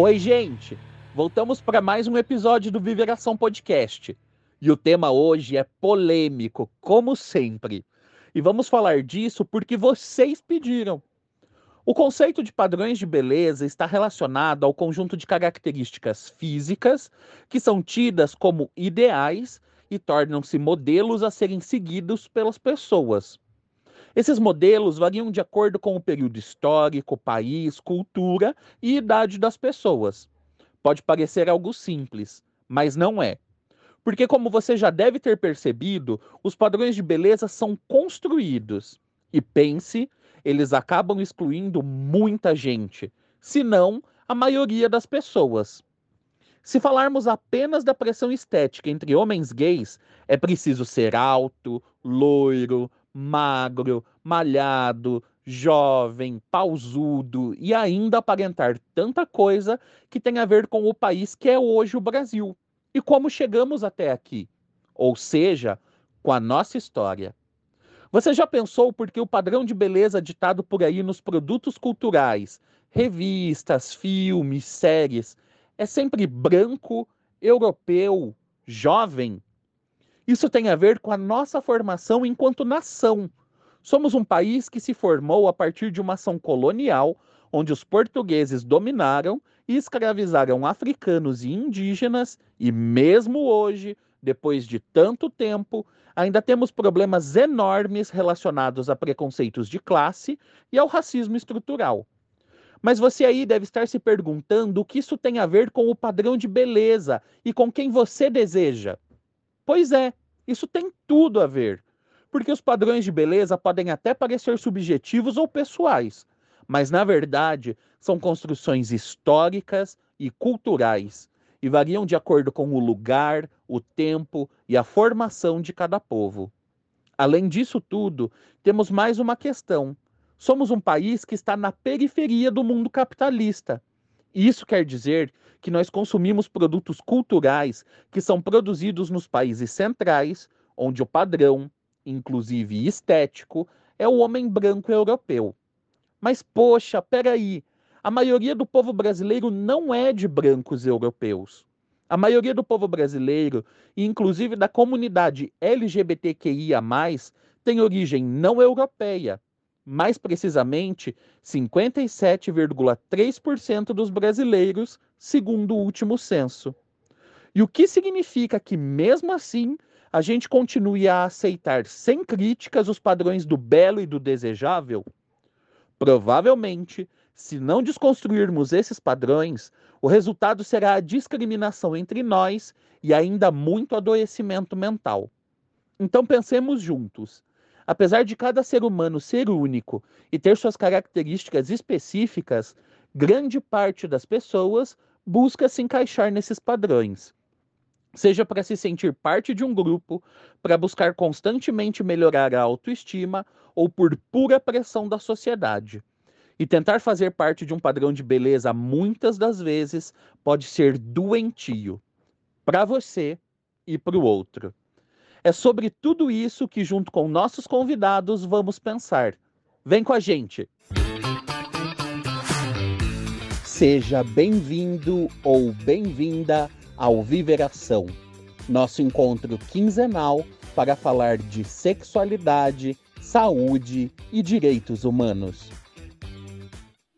Oi, gente! Voltamos para mais um episódio do Viveração Podcast. E o tema hoje é polêmico, como sempre. E vamos falar disso porque vocês pediram. O conceito de padrões de beleza está relacionado ao conjunto de características físicas que são tidas como ideais e tornam-se modelos a serem seguidos pelas pessoas. Esses modelos variam de acordo com o período histórico, país, cultura e idade das pessoas. Pode parecer algo simples, mas não é. Porque, como você já deve ter percebido, os padrões de beleza são construídos. E pense, eles acabam excluindo muita gente, se não a maioria das pessoas. Se falarmos apenas da pressão estética entre homens gays, é preciso ser alto, loiro, magro, malhado, jovem, pausudo e ainda aparentar tanta coisa que tem a ver com o país que é hoje o Brasil e como chegamos até aqui, ou seja, com a nossa história. Você já pensou por que o padrão de beleza ditado por aí nos produtos culturais, revistas, filmes, séries, é sempre branco, europeu, jovem? Isso tem a ver com a nossa formação enquanto nação. Somos um país que se formou a partir de uma ação colonial, onde os portugueses dominaram e escravizaram africanos e indígenas, e mesmo hoje, depois de tanto tempo, ainda temos problemas enormes relacionados a preconceitos de classe e ao racismo estrutural. Mas você aí deve estar se perguntando o que isso tem a ver com o padrão de beleza e com quem você deseja. Pois é, isso tem tudo a ver. Porque os padrões de beleza podem até parecer subjetivos ou pessoais, mas na verdade são construções históricas e culturais e variam de acordo com o lugar, o tempo e a formação de cada povo. Além disso tudo, temos mais uma questão Somos um país que está na periferia do mundo capitalista. Isso quer dizer que nós consumimos produtos culturais que são produzidos nos países centrais, onde o padrão, inclusive estético, é o homem branco europeu. Mas, poxa, peraí, a maioria do povo brasileiro não é de brancos europeus. A maioria do povo brasileiro, inclusive da comunidade LGBTQIA, tem origem não europeia, mais precisamente 57,3% dos brasileiros, segundo o último censo. E o que significa que, mesmo assim, a gente continue a aceitar sem críticas os padrões do belo e do desejável? Provavelmente, se não desconstruirmos esses padrões, o resultado será a discriminação entre nós e ainda muito adoecimento mental. Então pensemos juntos. Apesar de cada ser humano ser único e ter suas características específicas, grande parte das pessoas busca se encaixar nesses padrões. Seja para se sentir parte de um grupo, para buscar constantemente melhorar a autoestima ou por pura pressão da sociedade. E tentar fazer parte de um padrão de beleza muitas das vezes pode ser doentio para você e para o outro. É sobre tudo isso que, junto com nossos convidados, vamos pensar. Vem com a gente! Seja bem-vindo ou bem-vinda ao Viveração, nosso encontro quinzenal para falar de sexualidade, saúde e direitos humanos.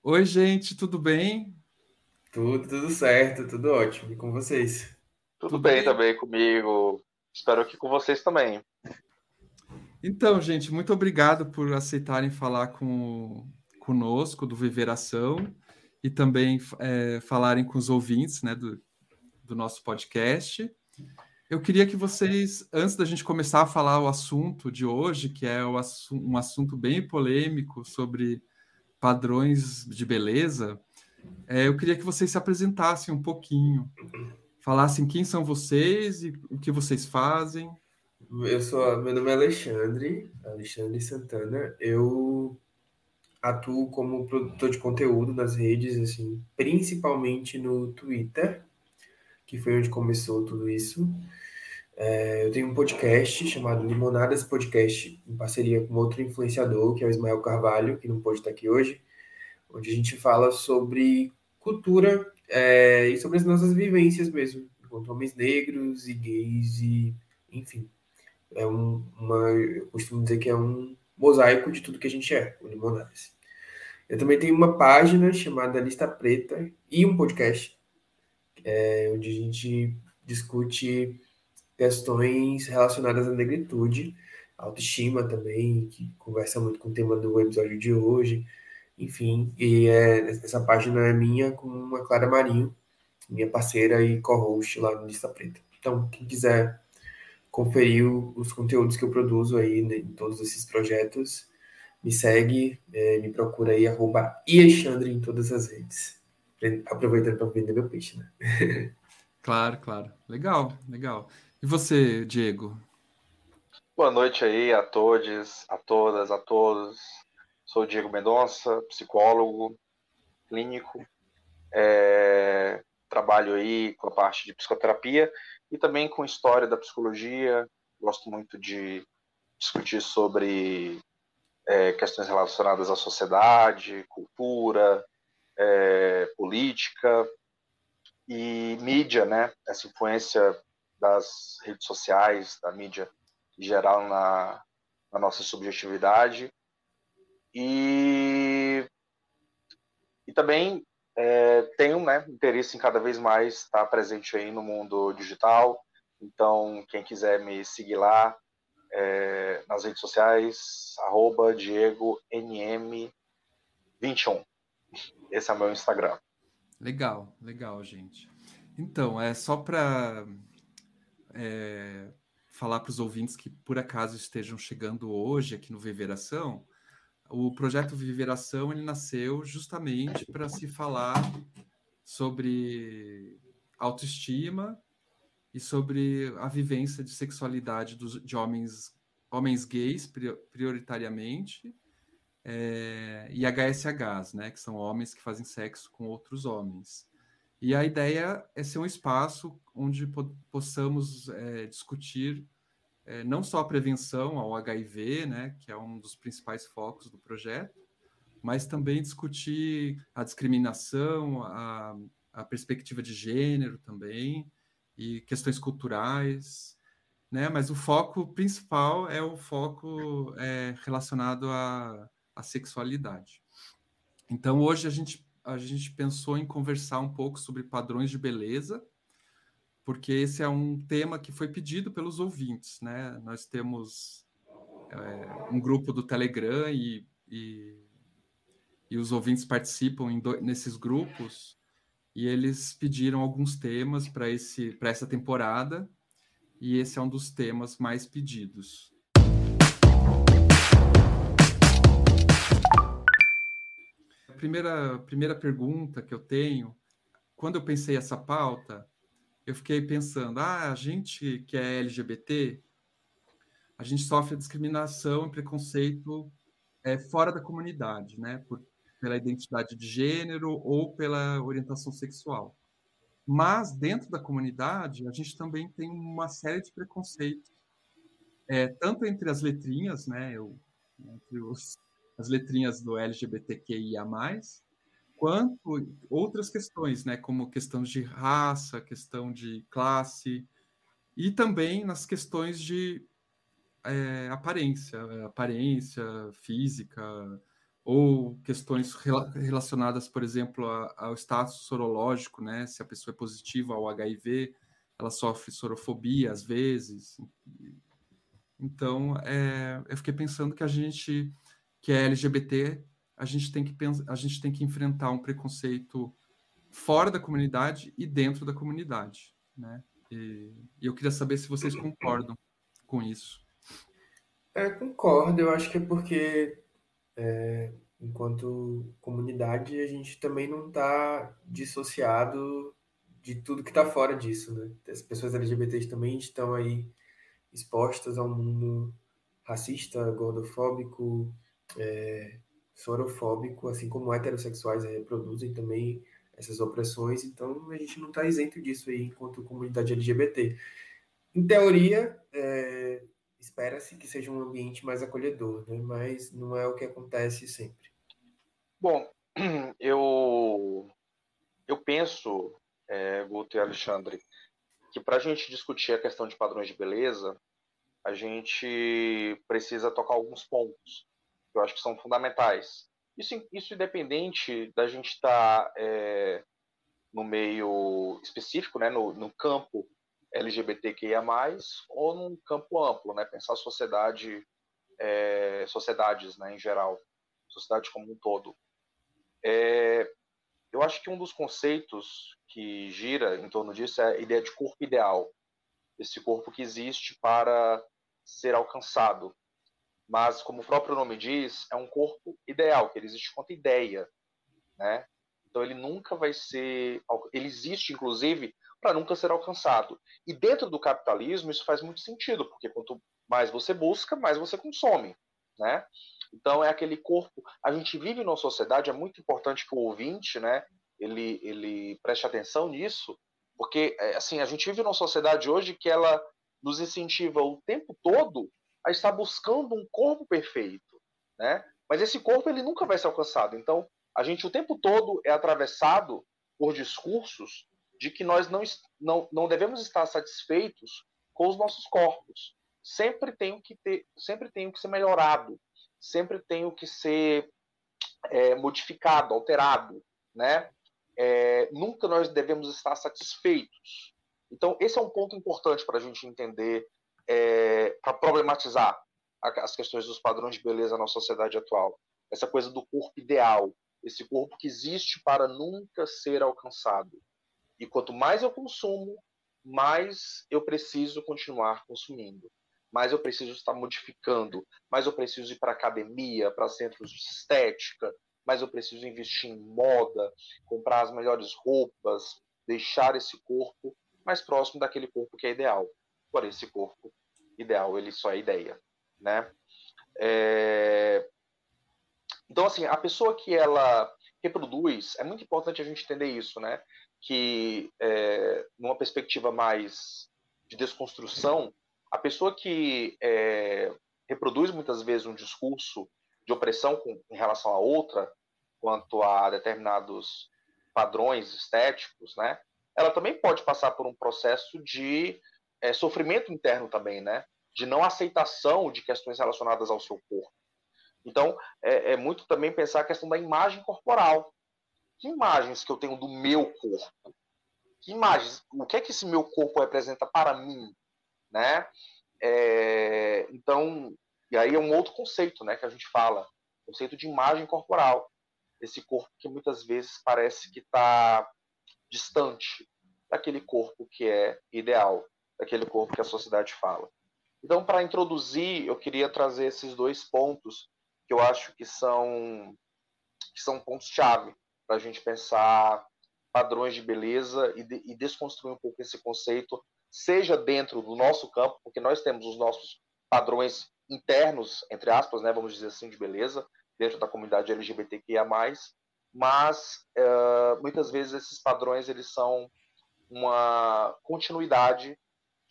Oi, gente, tudo bem? Tudo, tudo certo, tudo ótimo. E com vocês? Tudo, tudo bem, bem também comigo. Espero que com vocês também. Então, gente, muito obrigado por aceitarem falar com, conosco do Viveração e também é, falarem com os ouvintes né, do, do nosso podcast. Eu queria que vocês, antes da gente começar a falar o assunto de hoje, que é um assunto bem polêmico sobre padrões de beleza, é, eu queria que vocês se apresentassem um pouquinho falassem quem são vocês e o que vocês fazem. Eu sou, meu nome é Alexandre, Alexandre Santana. Eu atuo como produtor de conteúdo nas redes, assim, principalmente no Twitter, que foi onde começou tudo isso. É, eu tenho um podcast chamado Limonadas Podcast, em parceria com outro influenciador, que é o Ismael Carvalho, que não pode estar aqui hoje, onde a gente fala sobre cultura é, e sobre as nossas vivências mesmo, enquanto homens negros e gays e enfim. É um, uma, eu costumo dizer que é um mosaico de tudo que a gente é, o Limonades. Eu também tenho uma página chamada Lista Preta e um podcast, é, onde a gente discute questões relacionadas à negritude, autoestima também, que conversa muito com o tema do episódio de hoje, enfim, e é, essa página é minha com a Clara Marinho, minha parceira e co-host lá no Lista Preta. Então, quem quiser conferir os conteúdos que eu produzo aí né, em todos esses projetos, me segue, é, me procura aí, arroba Alexandre em todas as redes. Aproveitando para vender meu peixe, né? claro, claro. Legal, legal. E você, Diego? Boa noite aí a todos, a todas, a todos. Sou Diego Mendonça, psicólogo clínico. É, trabalho aí com a parte de psicoterapia e também com história da psicologia. Gosto muito de discutir sobre é, questões relacionadas à sociedade, cultura, é, política e mídia, né? Essa influência das redes sociais, da mídia em geral na, na nossa subjetividade. E, e também é, tenho né, interesse em cada vez mais estar presente aí no mundo digital. Então, quem quiser me seguir lá é, nas redes sociais, arroba DiegoNM21. Esse é o meu Instagram. Legal, legal, gente. Então, é só para é, falar para os ouvintes que por acaso estejam chegando hoje aqui no Viveração, o projeto Viveração ele nasceu justamente para se falar sobre autoestima e sobre a vivência de sexualidade dos, de homens, homens gays, prioritariamente, é, e HSHs, né, que são homens que fazem sexo com outros homens. E a ideia é ser um espaço onde po possamos é, discutir é, não só a prevenção ao HIV, né, que é um dos principais focos do projeto, mas também discutir a discriminação, a, a perspectiva de gênero também, e questões culturais, né? Mas o foco principal é o foco é, relacionado à, à sexualidade. Então, hoje a gente, a gente pensou em conversar um pouco sobre padrões de beleza, porque esse é um tema que foi pedido pelos ouvintes, né? Nós temos é, um grupo do Telegram e, e, e os ouvintes participam do, nesses grupos e eles pediram alguns temas para esse para essa temporada e esse é um dos temas mais pedidos. A primeira primeira pergunta que eu tenho, quando eu pensei essa pauta, eu fiquei pensando, ah, a gente que é LGBT, a gente sofre discriminação e preconceito é, fora da comunidade, né? Por, pela identidade de gênero ou pela orientação sexual. Mas dentro da comunidade, a gente também tem uma série de preconceitos, é, tanto entre as letrinhas, né? Eu, entre os, as letrinhas do LGBTQIA+, quanto outras questões, né, como questões de raça, questão de classe, e também nas questões de é, aparência, aparência física, ou questões relacionadas, por exemplo, ao status sorológico, né, se a pessoa é positiva ao HIV, ela sofre sorofobia às vezes. Então, é, eu fiquei pensando que a gente, que é LGBT, a gente tem que pensar, a gente tem que enfrentar um preconceito fora da comunidade e dentro da comunidade, né? E, eu queria saber se vocês concordam com isso. É, concordo. Eu acho que é porque é, enquanto comunidade a gente também não está dissociado de tudo que está fora disso, né? As pessoas LGBTs também estão aí expostas ao mundo racista, gordofóbico, é, sorofóbico, assim como heterossexuais reproduzem também essas opressões, então a gente não está isento disso aí enquanto comunidade LGBT. Em teoria, é, espera-se que seja um ambiente mais acolhedor, né? mas não é o que acontece sempre. Bom, eu eu penso, é, Guto e Alexandre, que para a gente discutir a questão de padrões de beleza, a gente precisa tocar alguns pontos que eu acho que são fundamentais. Isso, isso independente da gente estar tá, é, no meio específico, né, no, no campo LGBTQIA+, ou num campo amplo, né, pensar sociedade, é, sociedades né, em geral, sociedade como um todo. É, eu acho que um dos conceitos que gira em torno disso é a ideia de corpo ideal, esse corpo que existe para ser alcançado. Mas, como o próprio nome diz, é um corpo ideal, que ele existe quanto ideia, né? Então ele nunca vai ser, ele existe inclusive para nunca ser alcançado. E dentro do capitalismo isso faz muito sentido, porque quanto mais você busca, mais você consome, né? Então é aquele corpo. A gente vive numa sociedade, é muito importante que o ouvinte, né, ele, ele preste atenção nisso, porque é, assim a gente vive numa sociedade hoje que ela nos incentiva o tempo todo a estar buscando um corpo perfeito, né? Mas esse corpo ele nunca vai ser alcançado. Então a gente o tempo todo é atravessado por discursos de que nós não, não, não devemos estar satisfeitos com os nossos corpos. Sempre tem que ter, sempre tem que ser melhorado, sempre tem que ser é, modificado, alterado, né? É, nunca nós devemos estar satisfeitos. Então esse é um ponto importante para a gente entender, é, para problematizar as questões dos padrões de beleza na sociedade atual. Essa coisa do corpo ideal, esse corpo que existe para nunca ser alcançado. E quanto mais eu consumo, mais eu preciso continuar consumindo. Mais eu preciso estar modificando, mais eu preciso ir para academia, para centros de estética, mais eu preciso investir em moda, comprar as melhores roupas, deixar esse corpo mais próximo daquele corpo que é ideal. Porém, esse corpo ideal, ele só é ideia, né? É... Então, assim, a pessoa que ela reproduz, é muito importante a gente entender isso, né? Que, é, numa perspectiva mais de desconstrução, a pessoa que é, reproduz muitas vezes um discurso de opressão com, em relação a outra, quanto a determinados padrões estéticos, né? Ela também pode passar por um processo de é, sofrimento interno também, né? De não aceitação de questões relacionadas ao seu corpo. Então, é, é, muito também pensar a questão da imagem corporal. Que imagens que eu tenho do meu corpo? Que imagens? O que é que esse meu corpo representa para mim? Né? É, então, e aí é um outro conceito né, que a gente fala. Conceito de imagem corporal. Esse corpo que muitas vezes parece que está distante daquele corpo que é ideal, daquele corpo que a sociedade fala. Então, para introduzir, eu queria trazer esses dois pontos que eu acho que são, que são pontos-chave para a gente pensar padrões de beleza e, de, e desconstruir um pouco esse conceito, seja dentro do nosso campo, porque nós temos os nossos padrões internos, entre aspas, né, vamos dizer assim, de beleza, dentro da comunidade LGBTQIA+, mas uh, muitas vezes esses padrões eles são uma continuidade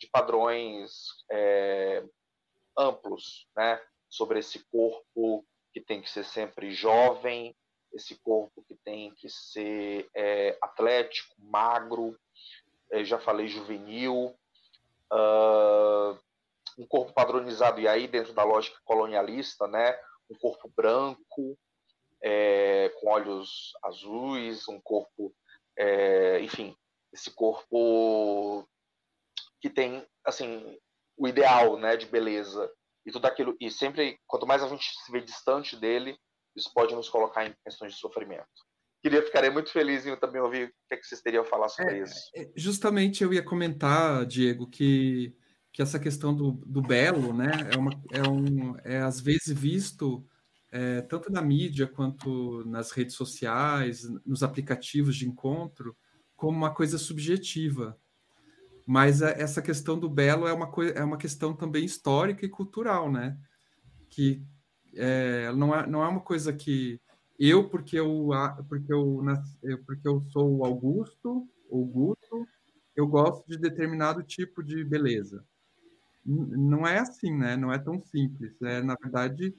de padrões é, amplos, né, sobre esse corpo que tem que ser sempre jovem, esse corpo que tem que ser é, atlético, magro, é, já falei juvenil, uh, um corpo padronizado, e aí dentro da lógica colonialista, né, um corpo branco, é, com olhos azuis, um corpo, é, enfim, esse corpo que tem, assim, o ideal, né, de beleza, e tudo aquilo. E sempre quanto mais a gente se vê distante dele isso pode nos colocar em questões de sofrimento. Queria ficaria muito feliz em também ouvir o que, é que vocês teriam a falar sobre é, isso. é, justamente eu ia comentar Diego que que essa questão do, do belo né é uma é um é às vezes visto é, tanto na mídia quanto nas redes sociais nos aplicativos de encontro como uma coisa subjetiva mas essa questão do belo é uma, coisa, é uma questão também histórica e cultural, né? Que é, não, é, não é uma coisa que eu, porque eu, porque eu, porque eu sou Augusto, ou Guto, eu gosto de determinado tipo de beleza. Não é assim, né? Não é tão simples. É, na verdade,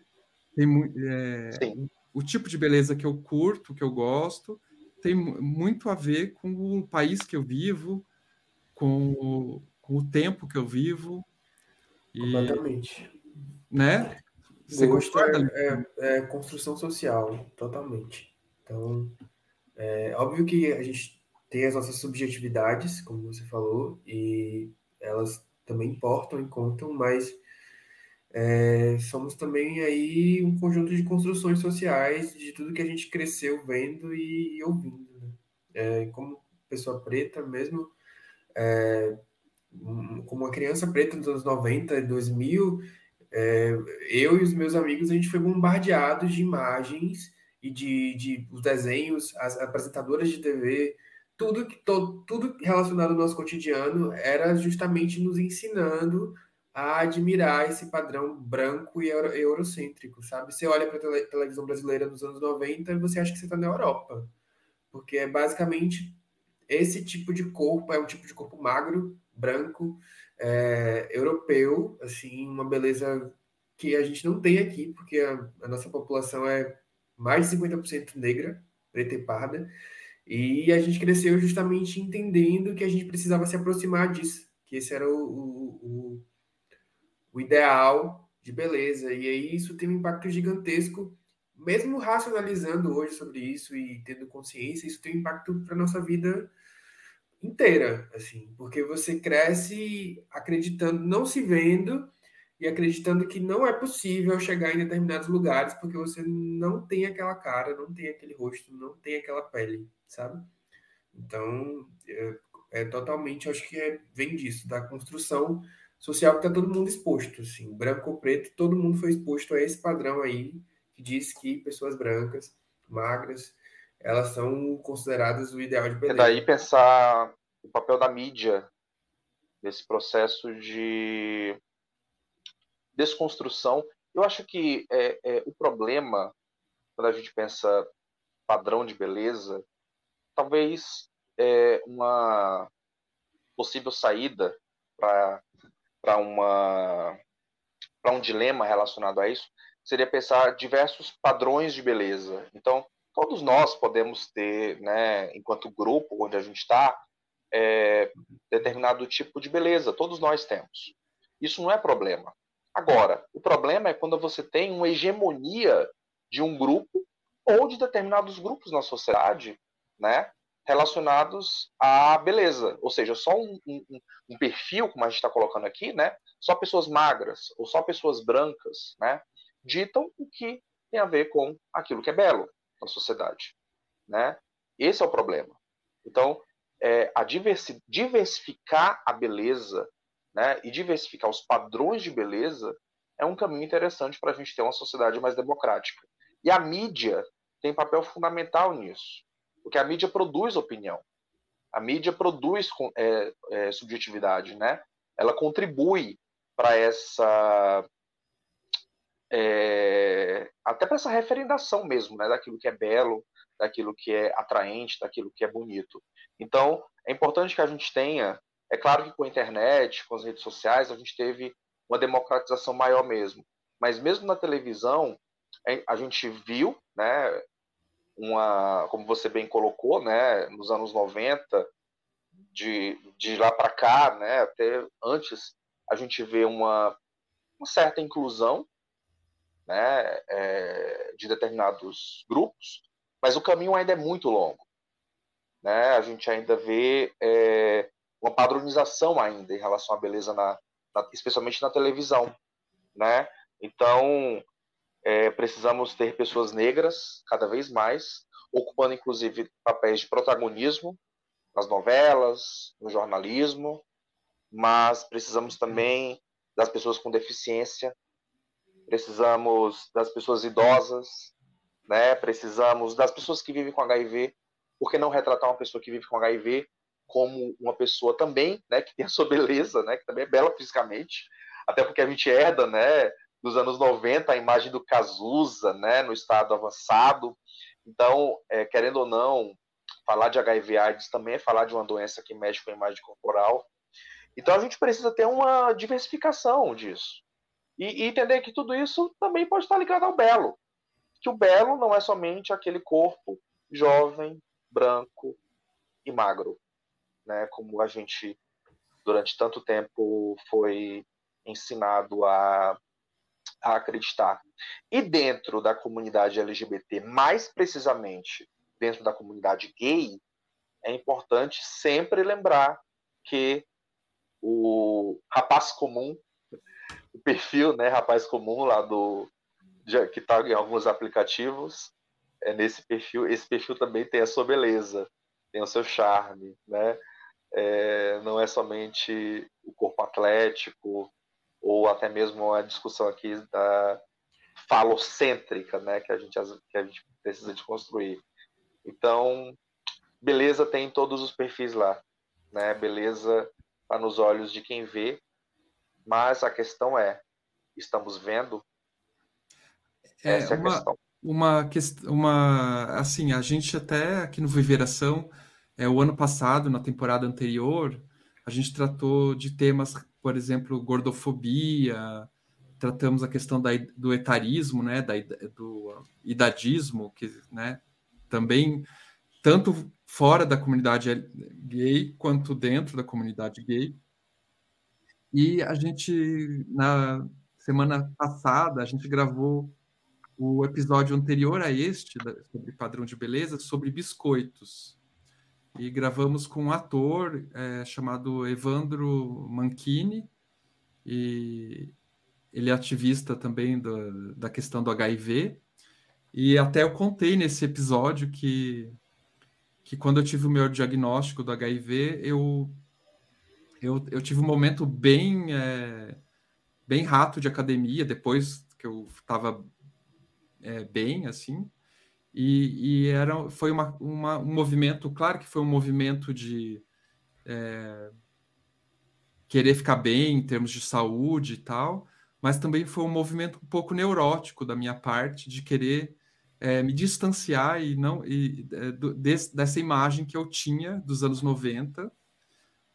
tem é, o tipo de beleza que eu curto, que eu gosto, tem muito a ver com o país que eu vivo, com o, com o tempo que eu vivo. E, Completamente. Né? Você Gosto é, é, é, construção social, totalmente. Então, é óbvio que a gente tem as nossas subjetividades, como você falou, e elas também importam e contam, mas é, somos também aí um conjunto de construções sociais de tudo que a gente cresceu vendo e, e ouvindo. Né? É, como pessoa preta mesmo, é, como uma criança preta nos anos 90 e 2000, é, eu e os meus amigos, a gente foi bombardeado de imagens e de, de os desenhos, as apresentadoras de TV, tudo, todo, tudo relacionado ao nosso cotidiano era justamente nos ensinando a admirar esse padrão branco e euro, eurocêntrico, sabe? Você olha para a televisão brasileira dos anos 90 e você acha que você está na Europa, porque é basicamente esse tipo de corpo, é um tipo de corpo magro, branco, é, europeu, assim, uma beleza que a gente não tem aqui, porque a, a nossa população é mais de 50% negra, preta e parda, e a gente cresceu justamente entendendo que a gente precisava se aproximar disso, que esse era o, o, o, o ideal de beleza. E aí isso tem um impacto gigantesco, mesmo racionalizando hoje sobre isso e tendo consciência, isso tem um impacto para nossa vida inteira, assim, porque você cresce acreditando, não se vendo e acreditando que não é possível chegar em determinados lugares porque você não tem aquela cara, não tem aquele rosto, não tem aquela pele, sabe? Então, é, é totalmente, acho que é, vem disso, da construção social que está todo mundo exposto, assim, branco ou preto, todo mundo foi exposto a esse padrão aí que diz que pessoas brancas, magras, elas são consideradas o ideal de beleza. É daí pensar o papel da mídia nesse processo de desconstrução. Eu acho que é, é, o problema, quando a gente pensa padrão de beleza, talvez é uma possível saída para uma para um dilema relacionado a isso seria pensar diversos padrões de beleza. Então, todos nós podemos ter, né, enquanto grupo onde a gente está, é, determinado tipo de beleza. Todos nós temos. Isso não é problema. Agora, o problema é quando você tem uma hegemonia de um grupo ou de determinados grupos na sociedade, né, relacionados à beleza, ou seja, só um, um, um perfil, como a gente está colocando aqui, né, só pessoas magras ou só pessoas brancas, né, ditam o que tem a ver com aquilo que é belo na sociedade, né? Esse é o problema. Então, é, a diversi diversificar a beleza né, e diversificar os padrões de beleza é um caminho interessante para a gente ter uma sociedade mais democrática. E a mídia tem papel fundamental nisso, porque a mídia produz opinião, a mídia produz é, é, subjetividade, né? Ela contribui para essa é, até para essa referendação mesmo, né? Daquilo que é belo, daquilo que é atraente, daquilo que é bonito. Então, é importante que a gente tenha é claro que com a internet, com as redes sociais, a gente teve uma democratização maior mesmo. Mas mesmo na televisão, a gente viu, né, uma, como você bem colocou, né, nos anos 90, de, de lá para cá, né, até antes, a gente vê uma, uma certa inclusão né, é, de determinados grupos, mas o caminho ainda é muito longo. Né? A gente ainda vê é, uma padronização ainda em relação à beleza, na, na especialmente na televisão, né? Então, é, precisamos ter pessoas negras cada vez mais, ocupando inclusive papéis de protagonismo nas novelas, no jornalismo, mas precisamos também das pessoas com deficiência, precisamos das pessoas idosas, né? Precisamos das pessoas que vivem com HIV. Por que não retratar uma pessoa que vive com HIV como uma pessoa também, né, que tem a sua beleza, né, que também é bela fisicamente, até porque a gente herda, né, dos anos 90 a imagem do Cazuza, né, no estado avançado. Então, é, querendo ou não, falar de HIV AIDS também é falar de uma doença que mexe com a imagem corporal. Então, a gente precisa ter uma diversificação disso. E, e entender que tudo isso também pode estar ligado ao belo. Que o belo não é somente aquele corpo jovem, branco e magro, né? Como a gente durante tanto tempo foi ensinado a, a acreditar. E dentro da comunidade LGBT, mais precisamente dentro da comunidade gay, é importante sempre lembrar que o rapaz comum, o perfil, né, rapaz comum lá do que está em alguns aplicativos, é nesse perfil, esse perfil também tem a sua beleza, tem o seu charme, né? É, não é somente o corpo atlético ou até mesmo a discussão aqui da falocêntrica, né, que a gente que a gente precisa de construir. Então, beleza tem todos os perfis lá, né? Beleza está nos olhos de quem vê, mas a questão é, estamos vendo? É, Essa é uma, a questão. Uma, uma, assim, a gente até aqui no Viveração, é, o ano passado, na temporada anterior, a gente tratou de temas, por exemplo, gordofobia, tratamos a questão da, do etarismo, né, da, do idadismo, que, né, também tanto fora da comunidade gay quanto dentro da comunidade gay. E a gente, na semana passada, a gente gravou o episódio anterior a este, sobre padrão de beleza, sobre biscoitos. E gravamos com um ator é, chamado Evandro Manchini, e ele é ativista também da, da questão do HIV. E até eu contei nesse episódio que que quando eu tive o meu diagnóstico do HIV, eu, eu, eu tive um momento bem, é, bem rato de academia, depois que eu estava é, bem, assim, e, e, era, foi uma, uma, um movimento, claro que foi um movimento de é, querer ficar bem em termos de saúde e tal, mas também foi um movimento um pouco neurótico da minha parte, de querer é, me distanciar e não e, é, dessa imagem que eu tinha dos anos 90,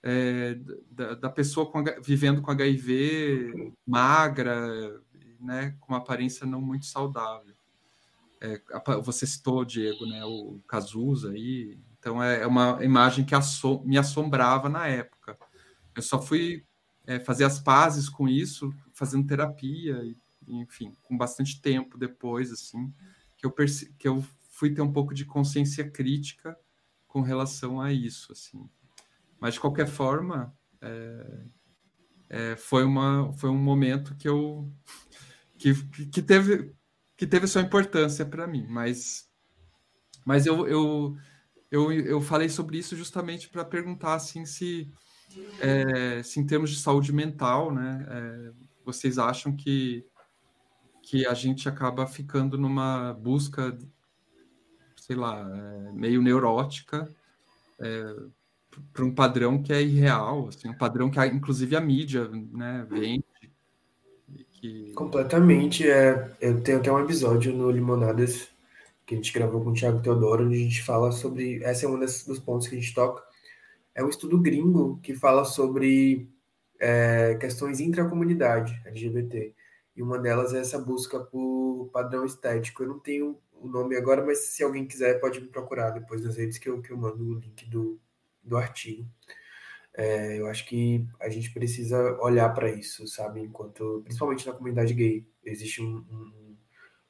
é, da, da, pessoa com, vivendo com HIV, magra, né, com uma aparência não muito saudável. É, você citou, Diego, né, o Cazuza aí, então é, é uma imagem que assom me assombrava na época. Eu só fui é, fazer as pazes com isso, fazendo terapia, e, enfim, com bastante tempo depois, assim, que eu, que eu fui ter um pouco de consciência crítica com relação a isso, assim. Mas, de qualquer forma, é... É, foi, uma, foi um momento que eu... que, que teve que teve sua importância para mim, mas mas eu, eu, eu, eu falei sobre isso justamente para perguntar assim se, é, se em termos de saúde mental, né, é, vocês acham que que a gente acaba ficando numa busca, sei lá, é, meio neurótica é, para um padrão que é irreal, assim, um padrão que inclusive a mídia né, vende. Que... Completamente. É, eu tenho até um episódio no Limonadas que a gente gravou com o Thiago Teodoro, onde a gente fala sobre. Essa é um dos pontos que a gente toca. É um estudo gringo que fala sobre é, questões intracomunidade LGBT. E uma delas é essa busca por padrão estético. Eu não tenho o nome agora, mas se alguém quiser pode me procurar depois nas redes que eu, que eu mando o link do, do artigo. É, eu acho que a gente precisa olhar para isso, sabe? Enquanto, principalmente na comunidade gay, existe um, um,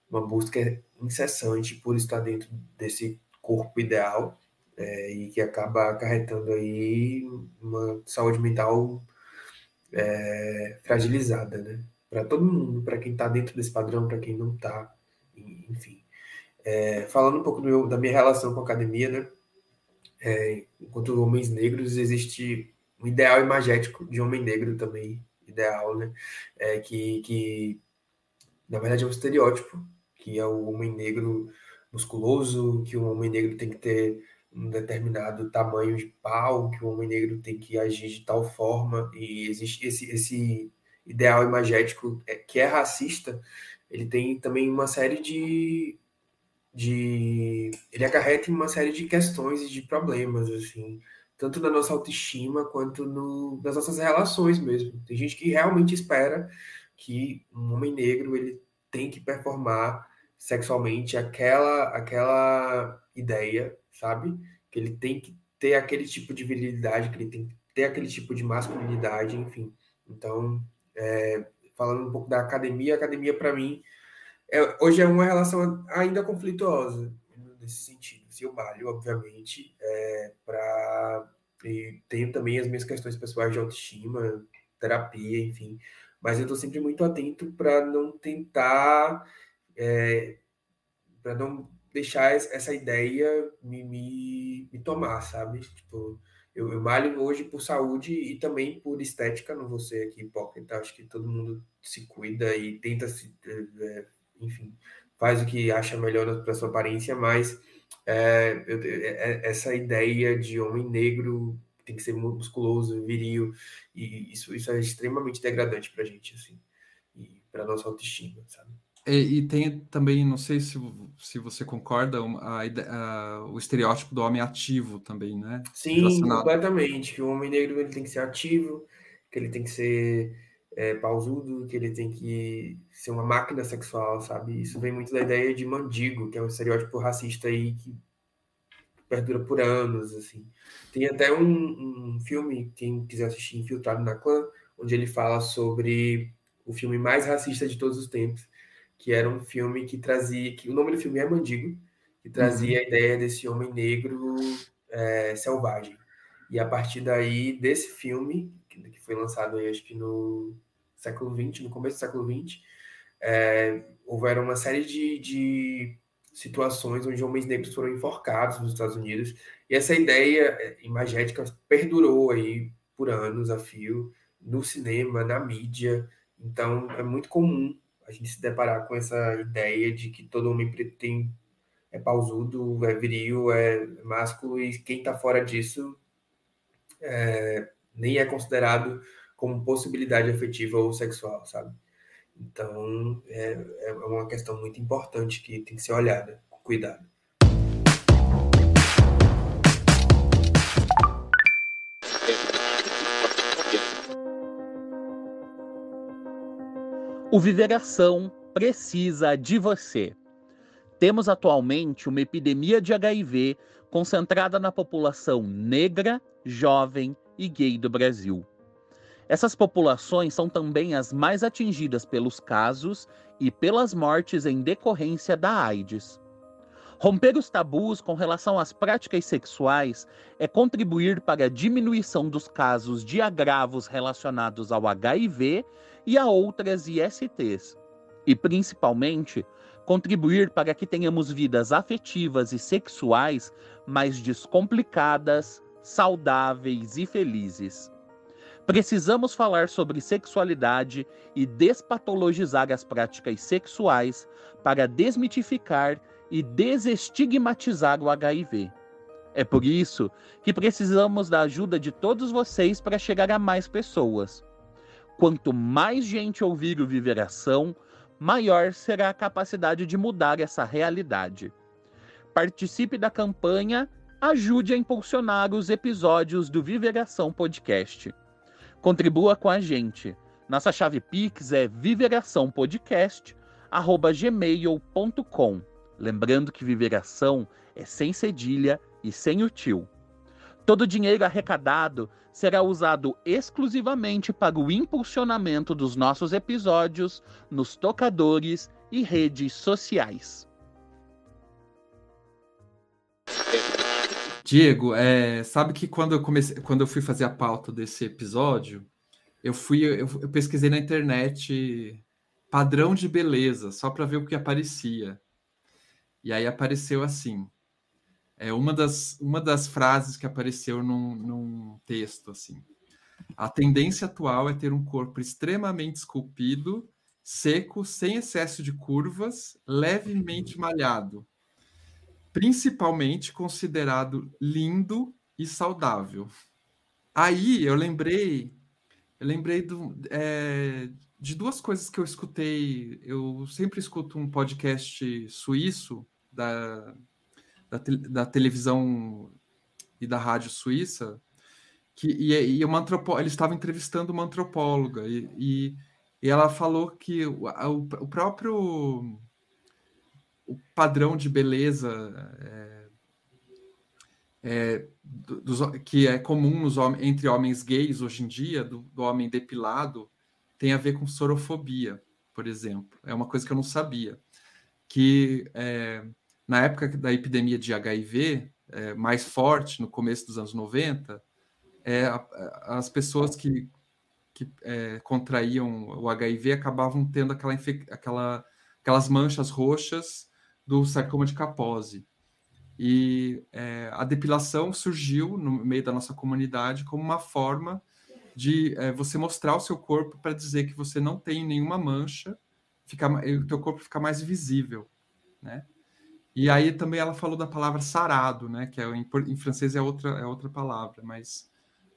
uma busca incessante por estar dentro desse corpo ideal é, e que acaba acarretando aí uma saúde mental é, fragilizada, né? para todo mundo, para quem está dentro desse padrão, para quem não está, enfim. É, falando um pouco meu, da minha relação com a academia, né? É, enquanto homens negros, existe um ideal imagético de homem negro também, ideal, né? É, que, que, na verdade, é um estereótipo, que é o homem negro musculoso, que o homem negro tem que ter um determinado tamanho de pau, que o homem negro tem que agir de tal forma, e existe esse, esse ideal imagético é, que é racista, ele tem também uma série de, de ele acarreta uma série de questões e de problemas assim tanto na nossa autoestima quanto no, nas nossas relações mesmo tem gente que realmente espera que um homem negro ele tem que performar sexualmente aquela aquela ideia sabe que ele tem que ter aquele tipo de virilidade, que ele tem que ter aquele tipo de masculinidade, enfim. Então, é, falando um pouco da academia, a academia para mim é, hoje é uma relação ainda conflituosa nesse sentido. Se eu malho, obviamente, é, para tenho também as minhas questões pessoais de autoestima, terapia, enfim. Mas eu estou sempre muito atento para não tentar, é, para não deixar essa ideia me, me, me tomar, sabe? Tipo, eu, eu, malho hoje por saúde e também por estética, não vou ser aqui hipócrita, acho que todo mundo se cuida e tenta se, é, enfim, faz o que acha melhor para sua aparência, mas é, eu, é, essa ideia de homem negro tem que ser musculoso, viril, e isso, isso é extremamente degradante para a gente, assim, e para nossa autoestima, sabe? E, e, tem também, não sei se, se você concorda, a, a, o estereótipo do homem ativo também, né? Sim, completamente. Que o homem negro ele tem que ser ativo, que ele tem que ser é, pausudo, que ele tem que ser uma máquina sexual, sabe? Isso vem muito da ideia de mandigo, que é um estereótipo racista aí que perdura por anos, assim. Tem até um, um filme, quem quiser assistir, Infiltrado na Clã, onde ele fala sobre o filme mais racista de todos os tempos, que era um filme que trazia, que o nome do filme é Mandigo, que trazia uhum. a ideia desse homem negro é, selvagem. E a partir daí, desse filme, que, foi lançado aí, acho que no século XX, no começo do século XX, é, houveram uma série de, de situações onde homens negros foram enforcados nos Estados Unidos, e essa ideia é, imagética perdurou aí por anos a fio, no cinema, na mídia, então é muito comum a gente se deparar com essa ideia de que todo homem preto tem é pausudo, é viril, é másculo e quem está fora disso é, nem é considerado como possibilidade afetiva ou sexual, sabe? Então é, é uma questão muito importante que tem que ser olhada com cuidado. O Viveração precisa de você. Temos atualmente uma epidemia de HIV concentrada na população negra, jovem e gay do Brasil. Essas populações são também as mais atingidas pelos casos e pelas mortes em decorrência da AIDS. Romper os tabus com relação às práticas sexuais é contribuir para a diminuição dos casos de agravos relacionados ao HIV e a outras ISTs. E, principalmente, contribuir para que tenhamos vidas afetivas e sexuais mais descomplicadas, saudáveis e felizes. Precisamos falar sobre sexualidade e despatologizar as práticas sexuais para desmitificar e desestigmatizar o HIV. É por isso que precisamos da ajuda de todos vocês para chegar a mais pessoas. Quanto mais gente ouvir o Viveração, maior será a capacidade de mudar essa realidade. Participe da campanha, ajude a impulsionar os episódios do Viveração Podcast. Contribua com a gente. Nossa chave Pix é viveraçãopodcast@gmail.com. Lembrando que viveração é sem cedilha e sem o tio. Todo o dinheiro arrecadado será usado exclusivamente para o impulsionamento dos nossos episódios nos tocadores e redes sociais. Diego, é, sabe que quando eu comecei, quando eu fui fazer a pauta desse episódio, eu fui, eu, eu pesquisei na internet padrão de beleza só para ver o que aparecia. E aí apareceu assim: é uma das, uma das frases que apareceu num, num texto assim. A tendência atual é ter um corpo extremamente esculpido, seco, sem excesso de curvas, levemente malhado, principalmente considerado lindo e saudável. Aí eu lembrei, eu lembrei do, é, de duas coisas que eu escutei. Eu sempre escuto um podcast suíço da da, da televisão e da rádio suíça, que e, e uma ele estava entrevistando uma antropóloga e, e, e ela falou que o, o, o, próprio o padrão de beleza é, é, dos, que é comum nos, entre homens gays hoje em dia, do, do, homem depilado, tem a ver com sorofobia, por exemplo. É uma coisa que eu não sabia. Que é, na época da epidemia de HIV, é, mais forte, no começo dos anos 90, é, as pessoas que, que é, contraíam o HIV acabavam tendo aquela, aquela, aquelas manchas roxas do sarcoma de Kaposi. E é, a depilação surgiu no meio da nossa comunidade como uma forma de é, você mostrar o seu corpo para dizer que você não tem nenhuma mancha, ficar, o teu corpo fica mais visível, né? E aí também ela falou da palavra sarado, né? Que é, em, em francês é outra, é outra palavra, mas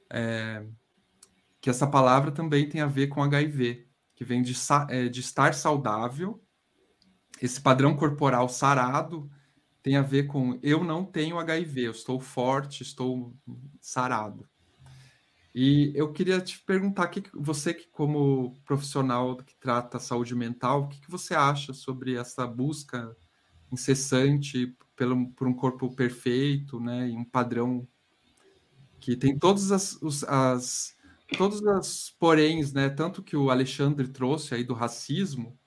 é, que essa palavra também tem a ver com HIV, que vem de, é, de estar saudável. Esse padrão corporal sarado tem a ver com eu não tenho HIV, eu estou forte, estou sarado. E eu queria te perguntar, que você que como profissional que trata a saúde mental, o que, que você acha sobre essa busca incessante pelo, por um corpo perfeito, né, e um padrão que tem todas as, os, as todos as poréns, né, tanto que o Alexandre trouxe aí do racismo,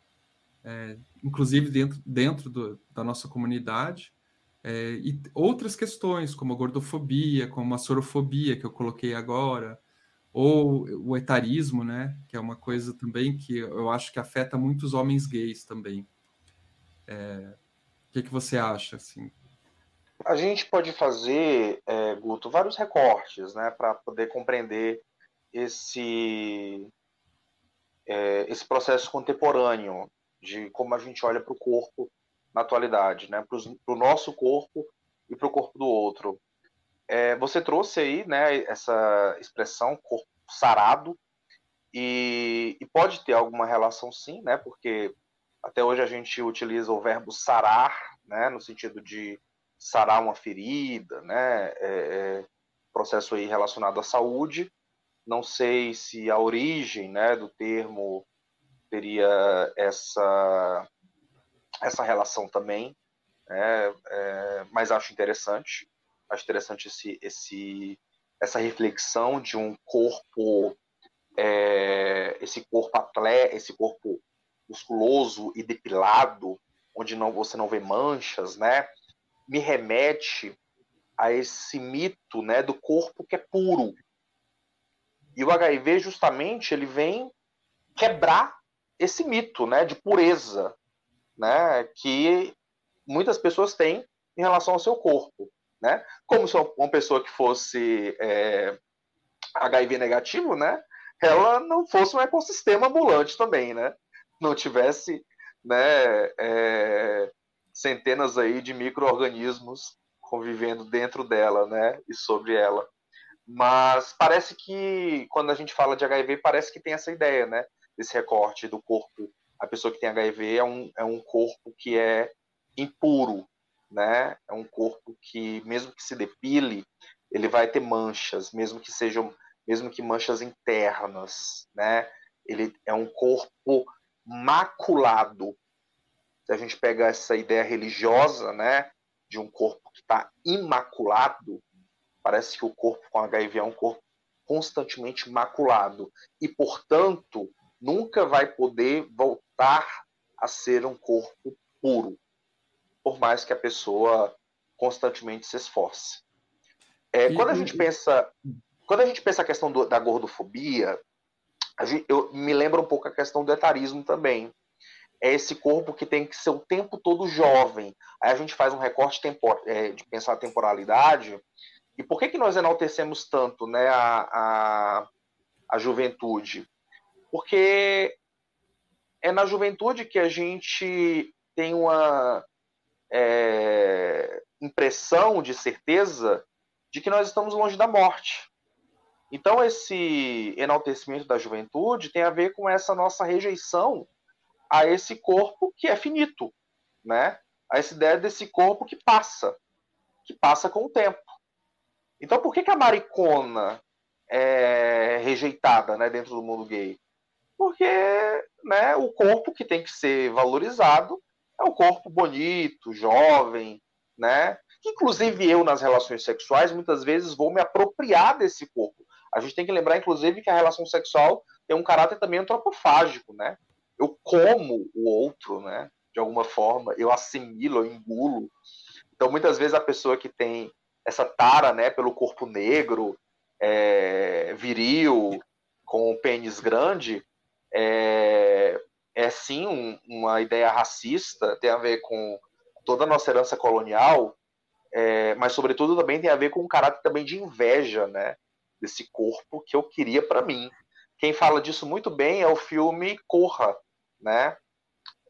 é, inclusive dentro, dentro do, da nossa comunidade, é, e outras questões, como a gordofobia, como a sorofobia, que eu coloquei agora, ou o etarismo, né, que é uma coisa também que eu acho que afeta muitos homens gays também. É, o que, que você acha, assim? A gente pode fazer, é, Guto, vários recortes, né, para poder compreender esse, é, esse processo contemporâneo de como a gente olha para o corpo na atualidade, né? Para o nosso corpo e para o corpo do outro. É, você trouxe aí, né, essa expressão corpo sarado e, e, pode ter alguma relação sim, né? Porque até hoje a gente utiliza o verbo sarar, né, no sentido de sarar uma ferida, né? É, é, processo aí relacionado à saúde. Não sei se a origem, né, do termo teria essa, essa relação também, é, é, mas acho interessante, acho interessante esse, esse, essa reflexão de um corpo, é, esse corpo atleta, esse corpo musculoso e depilado, onde não, você não vê manchas, né? Me remete a esse mito, né, do corpo que é puro. E o HIV justamente ele vem quebrar esse mito né, de pureza né, que muitas pessoas têm em relação ao seu corpo. Né? Como se uma pessoa que fosse é, HIV negativo, né, ela não fosse um ecossistema ambulante também, né? não tivesse né, é, centenas aí de micro-organismos convivendo dentro dela né, e sobre ela. Mas parece que quando a gente fala de HIV, parece que tem essa ideia, né? Desse recorte do corpo. A pessoa que tem HIV é um, é um corpo que é impuro, né? É um corpo que, mesmo que se depile, ele vai ter manchas, mesmo que sejam, mesmo que manchas internas, né? Ele é um corpo maculado. Se a gente pega essa ideia religiosa, né, de um corpo que está imaculado, parece que o corpo com HIV é um corpo constantemente maculado e, portanto, nunca vai poder voltar a ser um corpo puro, por mais que a pessoa constantemente se esforce. É, quando a gente pensa, quando a gente pensa a questão do, da gordofobia, gente, eu me lembro um pouco a questão do etarismo também. É esse corpo que tem que ser o tempo todo jovem. Aí a gente faz um recorte tempor, é, de pensar a temporalidade. E por que, que nós enaltecemos tanto né, a, a, a juventude? Porque é na juventude que a gente tem uma é, impressão de certeza de que nós estamos longe da morte. Então, esse enaltecimento da juventude tem a ver com essa nossa rejeição a esse corpo que é finito, né? A essa ideia desse corpo que passa, que passa com o tempo. Então, por que, que a maricona é rejeitada né, dentro do mundo gay? Porque né, o corpo que tem que ser valorizado é o corpo bonito, jovem, né? Inclusive eu nas relações sexuais muitas vezes vou me apropriar desse corpo. A gente tem que lembrar, inclusive, que a relação sexual tem um caráter também antropofágico, né? Eu como o outro, né? De alguma forma, eu assimilo, eu engulo. Então, muitas vezes a pessoa que tem essa tara, né, pelo corpo negro, é, viril, com o pênis grande, é, é sim um, uma ideia racista, tem a ver com toda a nossa herança colonial, é, mas sobretudo também tem a ver com um caráter também de inveja, né, desse corpo que eu queria para mim. Quem fala disso muito bem é o filme Corra, né,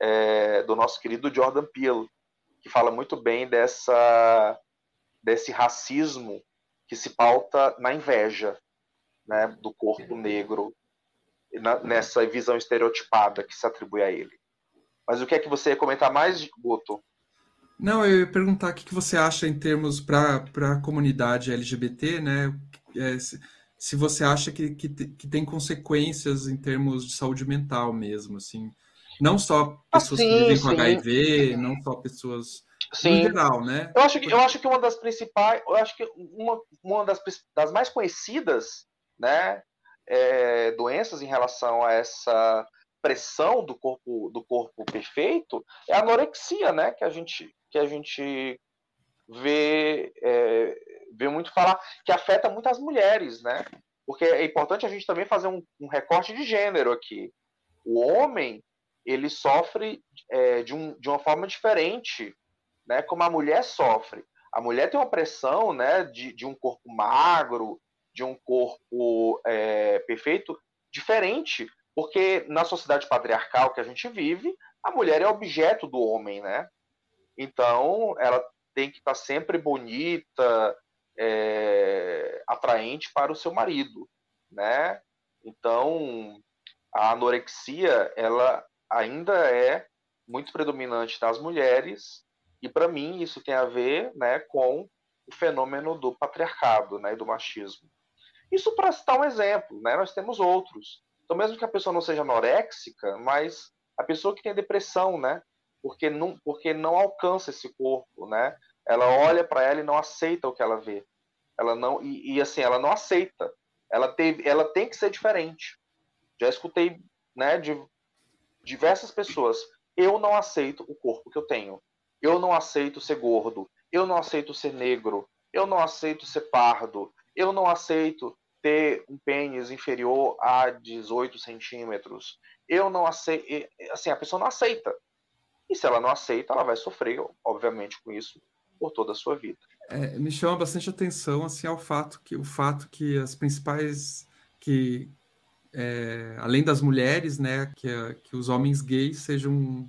é, do nosso querido Jordan Peele, que fala muito bem dessa desse racismo que se pauta na inveja, né, do corpo negro na, nessa visão estereotipada que se atribui a ele. Mas o que é que você ia comentar mais, Guto? Não, eu ia perguntar o que você acha em termos para a comunidade LGBT, né? É, se, se, você acha que, que, que, tem consequências em termos de saúde mental mesmo, assim. Não só pessoas ah, sim, que vivem com sim. HIV, não só pessoas Sim. no geral, né? Eu acho que, eu acho que uma das principais, eu acho que uma, uma das, das mais conhecidas, né, é, doenças em relação a essa pressão do corpo do corpo perfeito é a anorexia, né? Que a gente que a gente vê é, vê muito falar que afeta muito as mulheres, né? Porque é importante a gente também fazer um, um recorte de gênero aqui. O homem ele sofre é, de, um, de uma forma diferente, né? Como a mulher sofre. A mulher tem uma pressão, né? De, de um corpo magro, de um corpo é, perfeito diferente, porque na sociedade patriarcal que a gente vive, a mulher é objeto do homem, né? Então, ela tem que estar sempre bonita, é, atraente para o seu marido, né? Então, a anorexia, ela ainda é muito predominante nas mulheres, e para mim isso tem a ver, né, com o fenômeno do patriarcado, né, do machismo. Isso para citar um exemplo, né? Nós temos outros. Então, mesmo que a pessoa não seja anoréxica, mas a pessoa que tem depressão, né? Porque não, porque não alcança esse corpo, né? Ela olha para ela e não aceita o que ela vê. Ela não e, e, assim, ela não aceita. Ela teve, ela tem que ser diferente. Já escutei, né, de diversas pessoas. Eu não aceito o corpo que eu tenho. Eu não aceito ser gordo. Eu não aceito ser negro. Eu não aceito ser pardo. Eu não aceito ter um pênis inferior a 18 centímetros. Eu não aceito. Assim, a pessoa não aceita. E se ela não aceita, ela vai sofrer, obviamente, com isso por toda a sua vida. É, me chama bastante atenção assim ao fato que o fato que as principais que é, além das mulheres, né, que, que os homens gays sejam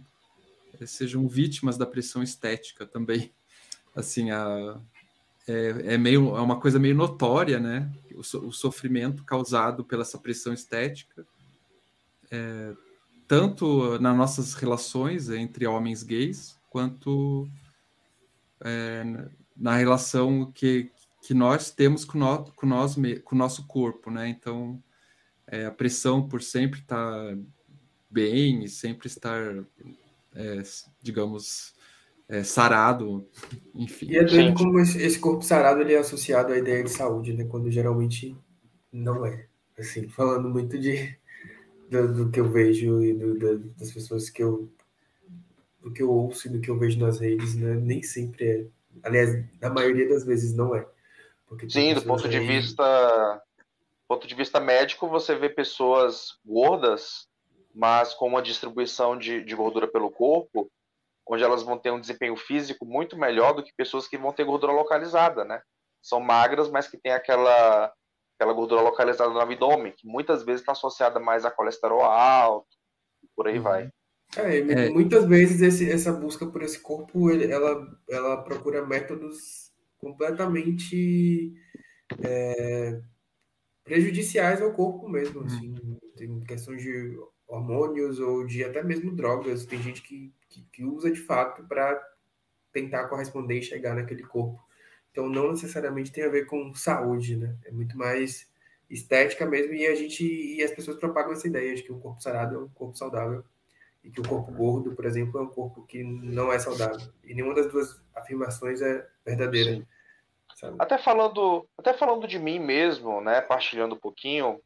sejam vítimas da pressão estética também. Assim, a, é, é, meio, é uma coisa meio notória, né? O, o sofrimento causado pela essa pressão estética, é, tanto nas nossas relações entre homens gays, quanto é, na relação que, que nós temos com, no, com, nós, com o nosso corpo, né? Então, é, a pressão por sempre estar bem e sempre estar, é, digamos, é, sarado, enfim. E é doido como esse, corpo sarado ele é associado à ideia de saúde, né? Quando geralmente não é. Assim, falando muito de do, do que eu vejo e do, do, das pessoas que eu do que eu ouço e do que eu vejo nas redes, né? Nem sempre é. Aliás, na maioria das vezes não é. Sim, do ponto de vista ponto de vista médico, você vê pessoas gordas, mas com uma distribuição de, de gordura pelo corpo onde elas vão ter um desempenho físico muito melhor do que pessoas que vão ter gordura localizada, né? São magras, mas que tem aquela, aquela gordura localizada no abdômen, que muitas vezes está associada mais a colesterol alto, e por aí uhum. vai. É, é. Muitas vezes esse, essa busca por esse corpo, ela, ela procura métodos completamente é, prejudiciais ao corpo mesmo, uhum. assim, tem questões de hormônios ou de até mesmo drogas. Tem gente que que, que usa de fato para tentar corresponder e chegar naquele corpo. Então, não necessariamente tem a ver com saúde, né? É muito mais estética mesmo e a gente e as pessoas propagam essa ideia de que um corpo sarado é um corpo saudável e que o corpo gordo, por exemplo, é um corpo que não é saudável. E nenhuma das duas afirmações é verdadeira. Até falando, até falando de mim mesmo, né, partilhando um pouquinho,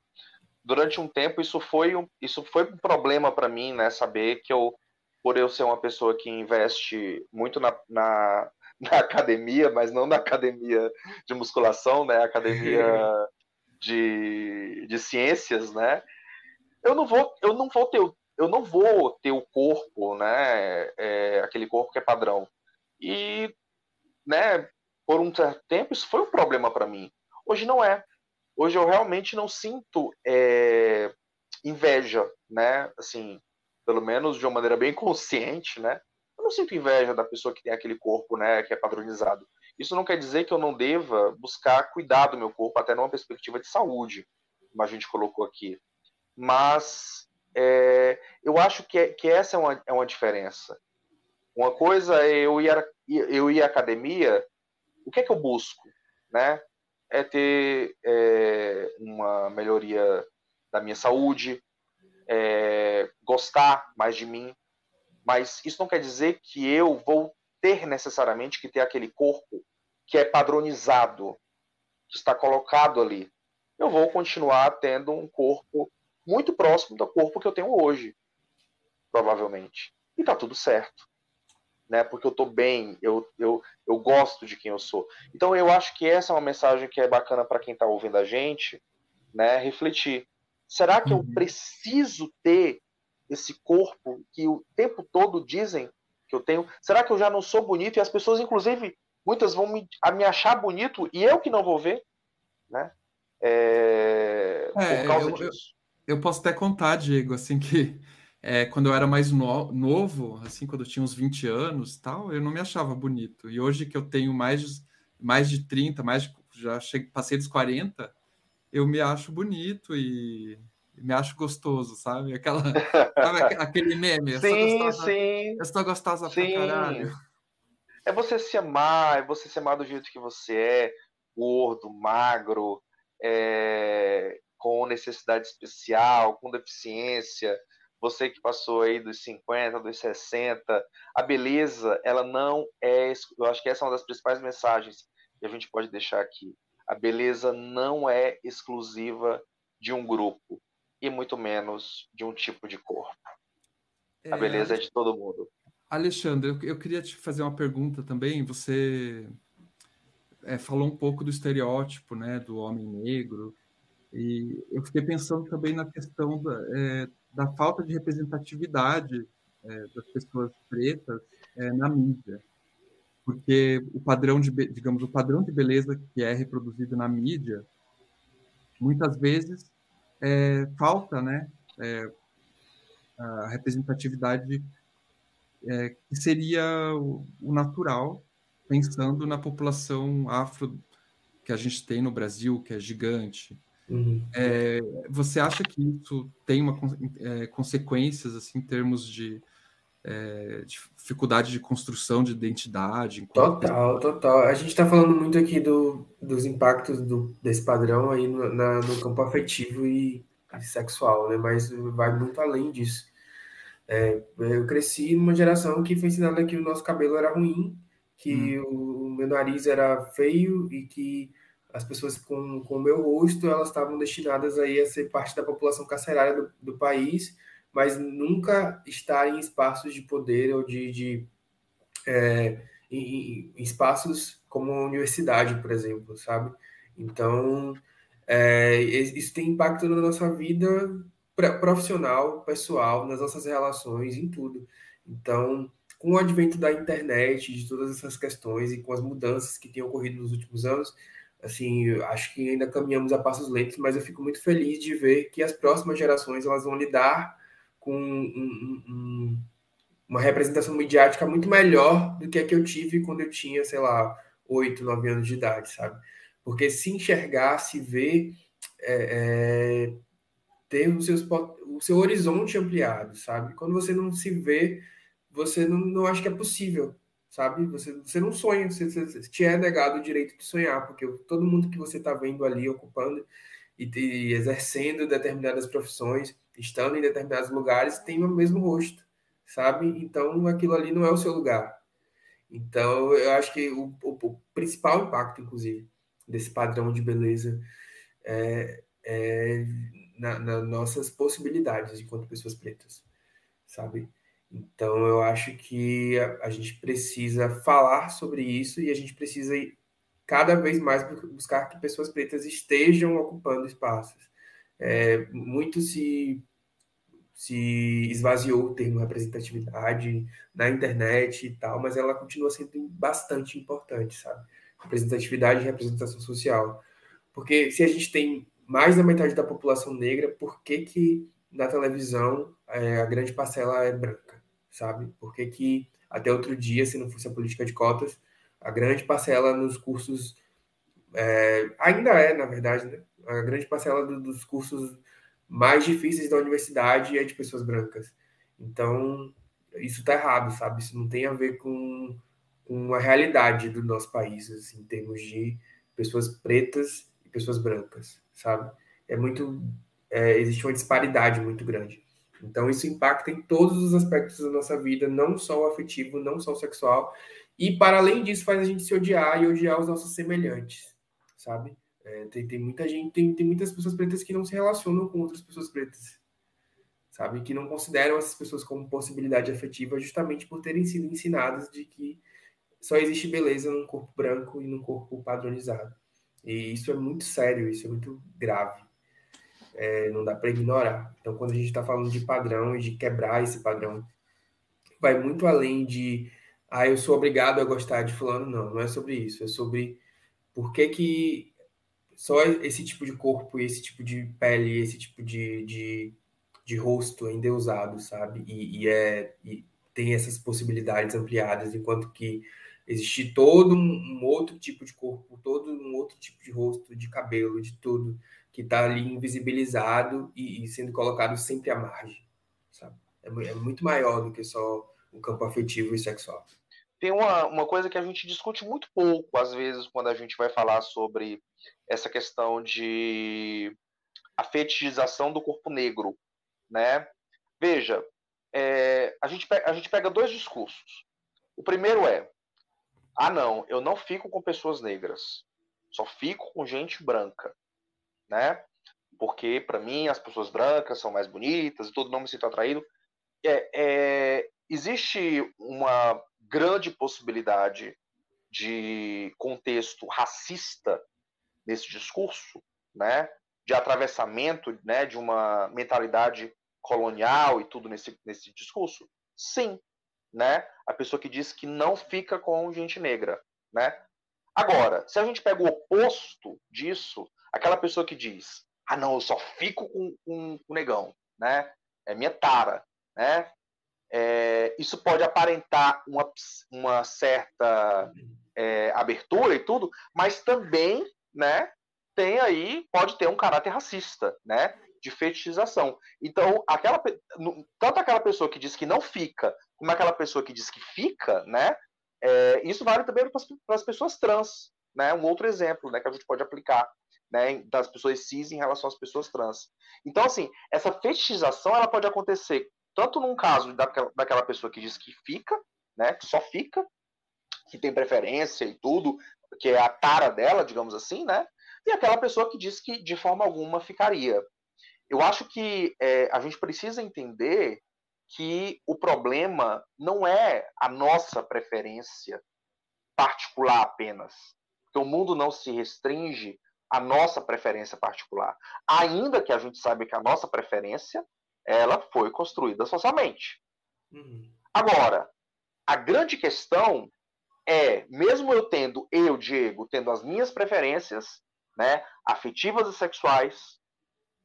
durante um tempo isso foi um, isso foi um problema para mim, né, saber que eu por eu ser uma pessoa que investe muito na, na, na academia, mas não na academia de musculação, né, academia de, de ciências, né, eu não vou eu não vou ter eu não vou ter o corpo, né, é, aquele corpo que é padrão. E, né, por um certo tempo isso foi um problema para mim. Hoje não é. Hoje eu realmente não sinto é, inveja, né, assim, pelo menos de uma maneira bem consciente, né. Eu não sinto inveja da pessoa que tem aquele corpo, né, que é padronizado. Isso não quer dizer que eu não deva buscar cuidar do meu corpo até numa perspectiva de saúde, como a gente colocou aqui. Mas é, eu acho que, é, que essa é uma, é uma diferença. Uma coisa é eu ir, eu ir à academia, o que é que eu busco? Né? É ter é, uma melhoria da minha saúde, é, gostar mais de mim, mas isso não quer dizer que eu vou ter necessariamente que ter aquele corpo que é padronizado, que está colocado ali. Eu vou continuar tendo um corpo muito próximo do corpo que eu tenho hoje, provavelmente. E tá tudo certo. Né? Porque eu tô bem, eu, eu, eu gosto de quem eu sou. Então eu acho que essa é uma mensagem que é bacana para quem está ouvindo a gente, né? Refletir. Será que eu uhum. preciso ter esse corpo que o tempo todo dizem que eu tenho? Será que eu já não sou bonito e as pessoas, inclusive, muitas vão me, me achar bonito e eu que não vou ver, né? É, é, por causa eu, disso eu posso até contar, Diego, assim, que é, quando eu era mais no, novo, assim, quando eu tinha uns 20 anos tal, eu não me achava bonito. E hoje que eu tenho mais de, mais de 30, mais de, já cheguei, passei dos 40, eu me acho bonito e me acho gostoso, sabe? Aquela, sabe aquele meme. Eu sim, gostosa, sim. Eu estou gostosa sim. pra caralho. É você se amar, é você se amar do jeito que você é, gordo, magro, é, com necessidade especial, com deficiência, você que passou aí dos 50, dos 60, a beleza, ela não é, eu acho que essa é uma das principais mensagens que a gente pode deixar aqui. A beleza não é exclusiva de um grupo e muito menos de um tipo de corpo. A é, beleza é de todo mundo. Alexandre, eu, eu queria te fazer uma pergunta também. Você é, falou um pouco do estereótipo, né, do homem negro. E eu fiquei pensando também na questão da, é, da falta de representatividade é, das pessoas pretas é, na mídia, porque o padrão de, digamos, o padrão de beleza que é reproduzido na mídia, muitas vezes é, falta, né, é, a representatividade é, que seria o, o natural, pensando na população afro que a gente tem no Brasil, que é gigante, Uhum. É, você acha que isso tem uma, é, consequências assim, em termos de, é, dificuldade de construção de identidade? Total, total. A gente está falando muito aqui do, dos impactos do, desse padrão aí no, na, no campo afetivo e, e, sexual, né? mas vai muito além disso. É, eu cresci numa geração que foi ensinada que o nosso cabelo era ruim, que hum. o, o meu nariz era feio e que as pessoas com o meu rosto elas estavam destinadas aí a ser parte da população carcerária do, do país, mas nunca estar em espaços de poder ou de, de é, em, em, espaços como a universidade, por exemplo, sabe? Então, é, isso tem impacto na nossa vida profissional, pessoal, nas nossas relações, em tudo. Então, com o advento da internet, de todas essas questões e com as mudanças que têm ocorrido nos últimos anos, assim, acho que ainda caminhamos a passos lentos, mas eu fico muito feliz de ver que as próximas gerações elas vão lidar com um, um, uma representação midiática muito melhor do que a que eu tive quando eu tinha, sei lá, oito, nove anos de idade, sabe? Porque se enxergar, se ver, é, é, ter o, seus, o seu horizonte ampliado, sabe? Quando você não se vê, você não, não acha que é possível sabe? Você, você não sonha, você, você, te é negado o direito de sonhar, porque todo mundo que você está vendo ali ocupando e, e, exercendo determinadas profissões, estando em determinados lugares, tem o mesmo rosto, sabe? Então aquilo ali não é o seu lugar. Então eu acho que o, o, o principal impacto, inclusive, desse padrão de beleza é, é nas na nossas possibilidades enquanto pessoas pretas, sabe? Então eu acho que a, a gente precisa falar sobre isso e a gente precisa cada vez mais buscar que pessoas pretas estejam ocupando espaços. É, muito se, se esvaziou o termo representatividade na internet e tal, mas ela continua sendo bastante importante, sabe? Representatividade e representação social. Porque se a gente tem mais da metade da população negra, por que, que na televisão é, a grande parcela é branca, sabe? Por que, que até outro dia, se não fosse a política de cotas, a grande parcela nos cursos, é, ainda é, na verdade, né? a grande parcela do, dos cursos mais difíceis da universidade é de pessoas brancas. Então, isso está errado, sabe? Isso não tem a ver com, com a realidade do nosso país, assim, em termos de pessoas pretas e pessoas brancas, sabe? É muito. É, existe uma disparidade muito grande. Então, isso impacta em todos os aspectos da nossa vida, não só o afetivo, não só o sexual, e, para além disso, faz a gente se odiar e odiar os nossos semelhantes, sabe? É, tem, tem muita gente, tem, tem muitas pessoas pretas que não se relacionam com outras pessoas pretas, sabe? Que não consideram essas pessoas como possibilidade afetiva justamente por terem sido ensinadas de que só existe beleza num corpo branco e num corpo padronizado. E isso é muito sério, isso é muito grave. É, não dá para ignorar. Então, quando a gente está falando de padrão e de quebrar esse padrão, vai muito além de ah, eu sou obrigado a gostar de fulano. Não, não é sobre isso. É sobre por que, que só esse tipo de corpo, esse tipo de pele, esse tipo de, de, de rosto é endeusado, sabe? E, e é, e tem essas possibilidades ampliadas, enquanto que existe todo um, um, outro tipo de corpo, todo um outro tipo de rosto, de cabelo, de tudo, que está ali invisibilizado e, e, sendo colocado sempre à margem, sabe? É, é muito maior do que só o campo afetivo e sexual tem uma, uma coisa que a gente discute muito pouco, às vezes, quando a gente vai falar sobre essa questão de a fetichização do corpo negro, né? Veja, é, a, gente pega, a gente pega dois discursos. O primeiro é, ah, não, eu não fico com pessoas negras, só fico com gente branca, né? Porque, para mim, as pessoas brancas são mais bonitas e todo não me sinto atraído. É, é, existe uma grande possibilidade de contexto racista nesse discurso, né, de atravessamento, né, de uma mentalidade colonial e tudo nesse, nesse discurso? Sim, né? A pessoa que diz que não fica com gente negra, né? Agora, se a gente pega o oposto disso, aquela pessoa que diz, ah, não, eu só fico com, com negão, né? É minha tara, né? É, isso pode aparentar uma, uma certa é, abertura e tudo, mas também, né, tem aí, pode ter um caráter racista, né, de fetichização. Então, aquela, tanto aquela pessoa que diz que não fica, como aquela pessoa que diz que fica, né, é, isso vale também para as pessoas trans, né, um outro exemplo, né, que a gente pode aplicar, né, das pessoas cis em relação às pessoas trans. Então, assim, essa fetichização ela pode acontecer tanto num caso daquela, daquela pessoa que diz que fica, né, que só fica, que tem preferência e tudo, que é a tara dela, digamos assim, né, e aquela pessoa que diz que de forma alguma ficaria. Eu acho que é, a gente precisa entender que o problema não é a nossa preferência particular apenas. Porque o mundo não se restringe à nossa preferência particular. Ainda que a gente saiba que a nossa preferência ela foi construída socialmente. Uhum. Agora, a grande questão é, mesmo eu tendo, eu, Diego, tendo as minhas preferências, né, afetivas e sexuais,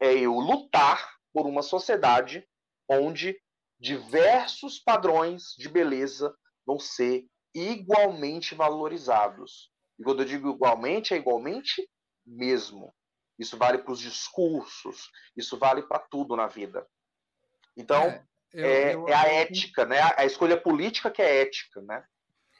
é eu lutar por uma sociedade onde diversos padrões de beleza vão ser igualmente valorizados. E quando eu digo igualmente, é igualmente mesmo. Isso vale para os discursos, isso vale para tudo na vida. Então, é, eu, é, eu, é a ética, né? A escolha política que é ética, né?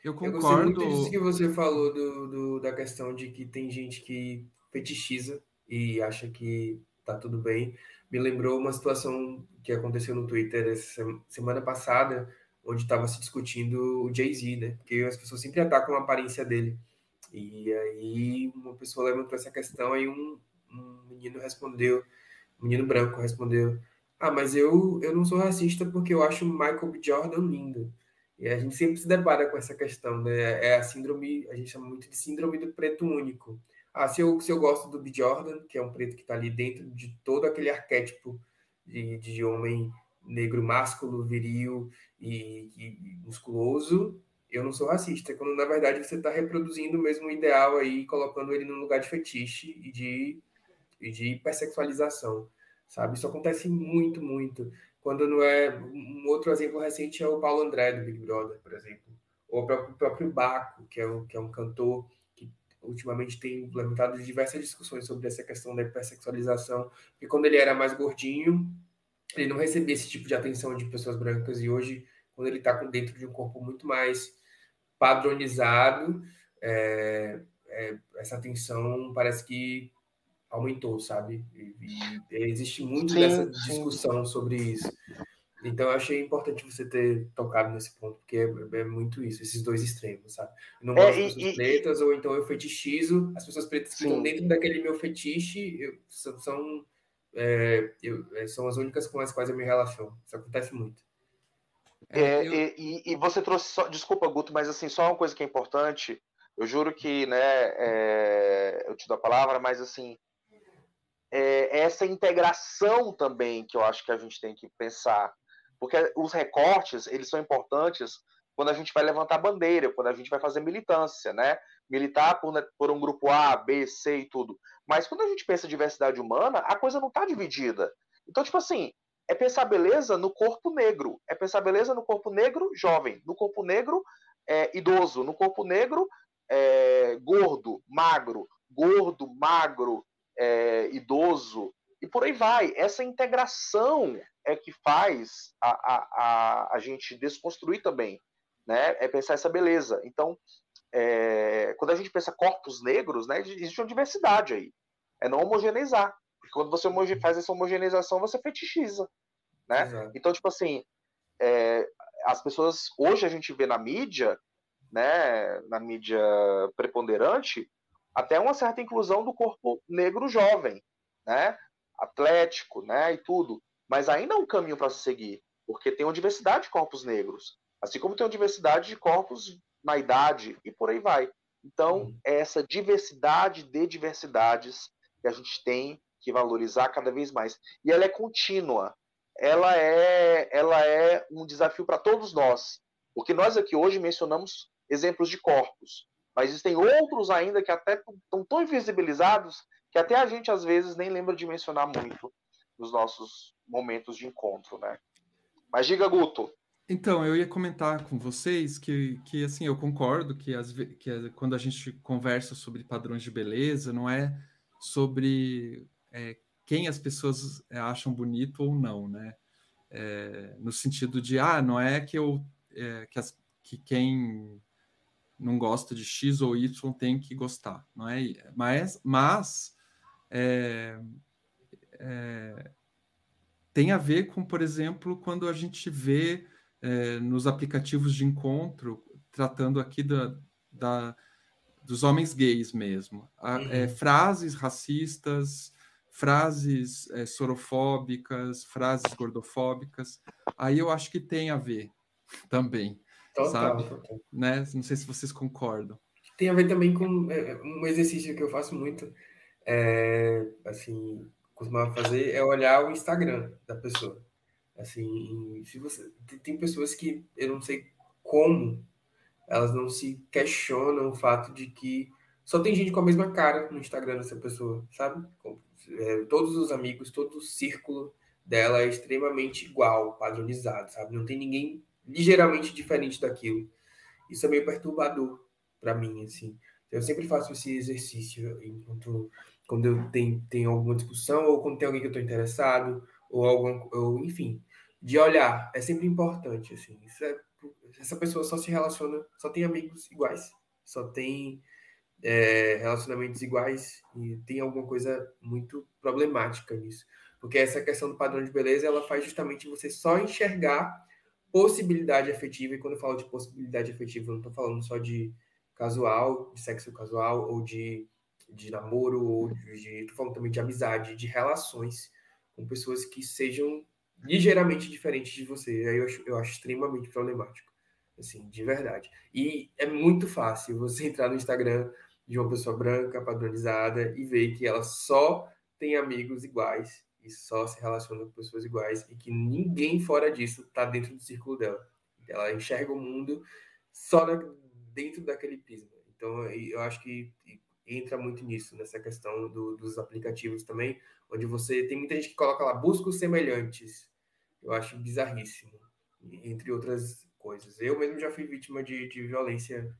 Eu concordo. Eu muito disso que você falou do, do, da questão de que tem gente que fetichiza e acha que tá tudo bem. me lembrou uma situação que aconteceu no Twitter essa semana passada, onde estava se discutindo o Jay-Z, né? Porque as pessoas sempre atacam a aparência dele. E aí uma pessoa levantou essa questão, aí um, um menino respondeu, um menino branco respondeu, ah, mas eu, eu não sou racista porque eu acho Michael. Jordan lindo. E a gente sempre se depara com essa questão, né? É a síndrome, a gente chama muito de síndrome do preto único. Ah, se eu, se eu gosto do B. Jordan, que é um preto que está ali dentro de todo aquele arquétipo de, de homem negro másculo, viril e, e, musculoso, eu não sou racista. Quando na verdade você está reproduzindo o mesmo ideal aí, colocando ele num lugar de fetiche e de, e de hipersexualização, sabe? Isso acontece muito, muito. Quando não é. Um outro exemplo recente é o Paulo André do Big Brother, por exemplo. Ou o próprio, o próprio Baco, que é, um, que é um cantor que ultimamente tem implementado diversas discussões sobre essa questão da hipersexualização. E quando ele era mais gordinho, ele não recebia esse tipo de atenção de pessoas brancas. E hoje, quando ele está dentro de um corpo muito mais padronizado, é, é, essa atenção parece que aumentou, sabe? E, e existe muito sim, dessa discussão sim. sobre isso. Então eu achei importante você ter tocado nesse ponto, porque é, é muito isso, esses dois extremos, sabe? Eu não é, gosto é, das pessoas e, pretas, ou então eu fetichizo, as pessoas pretas que estão dentro daquele meu fetiche eu, são, são, é, eu, é, são as únicas com as quais eu me relaciono. Isso acontece muito. É, eu... e, e, você trouxe só, desculpa, Guto, mas assim, só uma coisa que é importante. Eu juro que, né, é, eu te dou a palavra, mas assim, é, essa integração também que eu acho que a gente tem que pensar. Porque os recortes, eles são importantes quando a gente vai levantar bandeira, quando a gente vai fazer militância, né? Militar por, né, por um grupo A, B, C e tudo. Mas quando a gente pensa diversidade humana, a coisa não está dividida. Então, tipo assim, é pensar beleza no corpo negro, é pensar beleza no corpo negro jovem, no corpo negro é, idoso, no corpo negro é, gordo, magro, gordo, magro, é, idoso, e por aí vai. Essa integração é que faz a, a, a, a gente desconstruir também, né? É pensar essa beleza. Então, é, quando a gente pensa corpos negros, né, existe uma diversidade aí. É não homogeneizar. Porque quando você faz essa homogeneização, você fetichiza. Né? Então, tipo assim, é, as pessoas. Hoje a gente vê na mídia, né, na mídia preponderante, até uma certa inclusão do corpo negro jovem, né? Atlético, né? E tudo. Mas ainda é um caminho para se seguir, porque tem uma diversidade de corpos negros, assim como tem uma diversidade de corpos na idade e por aí vai. Então, hum. é essa diversidade de diversidades que a gente tem que valorizar cada vez mais. E ela é contínua. Ela é, ela é um desafio para todos nós. Porque nós aqui hoje mencionamos exemplos de corpos. Mas existem outros ainda que até estão tão invisibilizados que até a gente às vezes nem lembra de mencionar muito nos nossos momentos de encontro, né? Mas diga, Guto. Então, eu ia comentar com vocês que, que assim, eu concordo que, as, que quando a gente conversa sobre padrões de beleza, não é sobre é, quem as pessoas é, acham bonito ou não, né? É, no sentido de, ah, não é que eu é, que, as, que quem não gosta de X ou Y tem que gostar, não é? Mas, mas é, é, tem a ver com, por exemplo, quando a gente vê é, nos aplicativos de encontro, tratando aqui da, da dos homens gays mesmo, a, é, uhum. frases racistas, frases é, sorofóbicas, frases gordofóbicas, aí eu acho que tem a ver também. Total, sabe? Total. Né? Não sei se vocês concordam. Tem a ver também com é, um exercício que eu faço muito, é, assim, costumava fazer, é olhar o Instagram da pessoa. Assim, se você tem pessoas que eu não sei como elas não se questionam o fato de que só tem gente com a mesma cara no Instagram dessa pessoa, sabe? É, todos os amigos, todo o círculo dela é extremamente igual, padronizado, sabe? Não tem ninguém ligeiramente diferente daquilo. Isso é meio perturbador para mim, assim. Eu sempre faço esse exercício enquanto quando eu tenho, tenho alguma discussão ou quando tem alguém que eu estou interessado ou algum, ou enfim, de olhar é sempre importante, assim. É, essa pessoa só se relaciona, só tem amigos iguais, só tem é, relacionamentos iguais e tem alguma coisa muito problemática nisso. Porque essa questão do padrão de beleza, ela faz justamente você só enxergar possibilidade afetiva, e quando eu falo de possibilidade afetiva, eu não estou falando só de casual, de sexo casual, ou de, de namoro, ou de. Estou falando também de amizade, de relações com pessoas que sejam ligeiramente diferentes de você. Aí eu acho, eu acho extremamente problemático. Assim, de verdade. E é muito fácil você entrar no Instagram de uma pessoa branca, padronizada, e ver que ela só tem amigos iguais e só se relaciona com pessoas iguais e que ninguém fora disso está dentro do círculo dela. Ela enxerga o mundo só dentro daquele prisma. Então, eu acho que entra muito nisso, nessa questão do, dos aplicativos também, onde você tem muita gente que coloca lá, busca os semelhantes. Eu acho bizarríssimo, entre outras coisas. Eu mesmo já fui vítima de, de violência,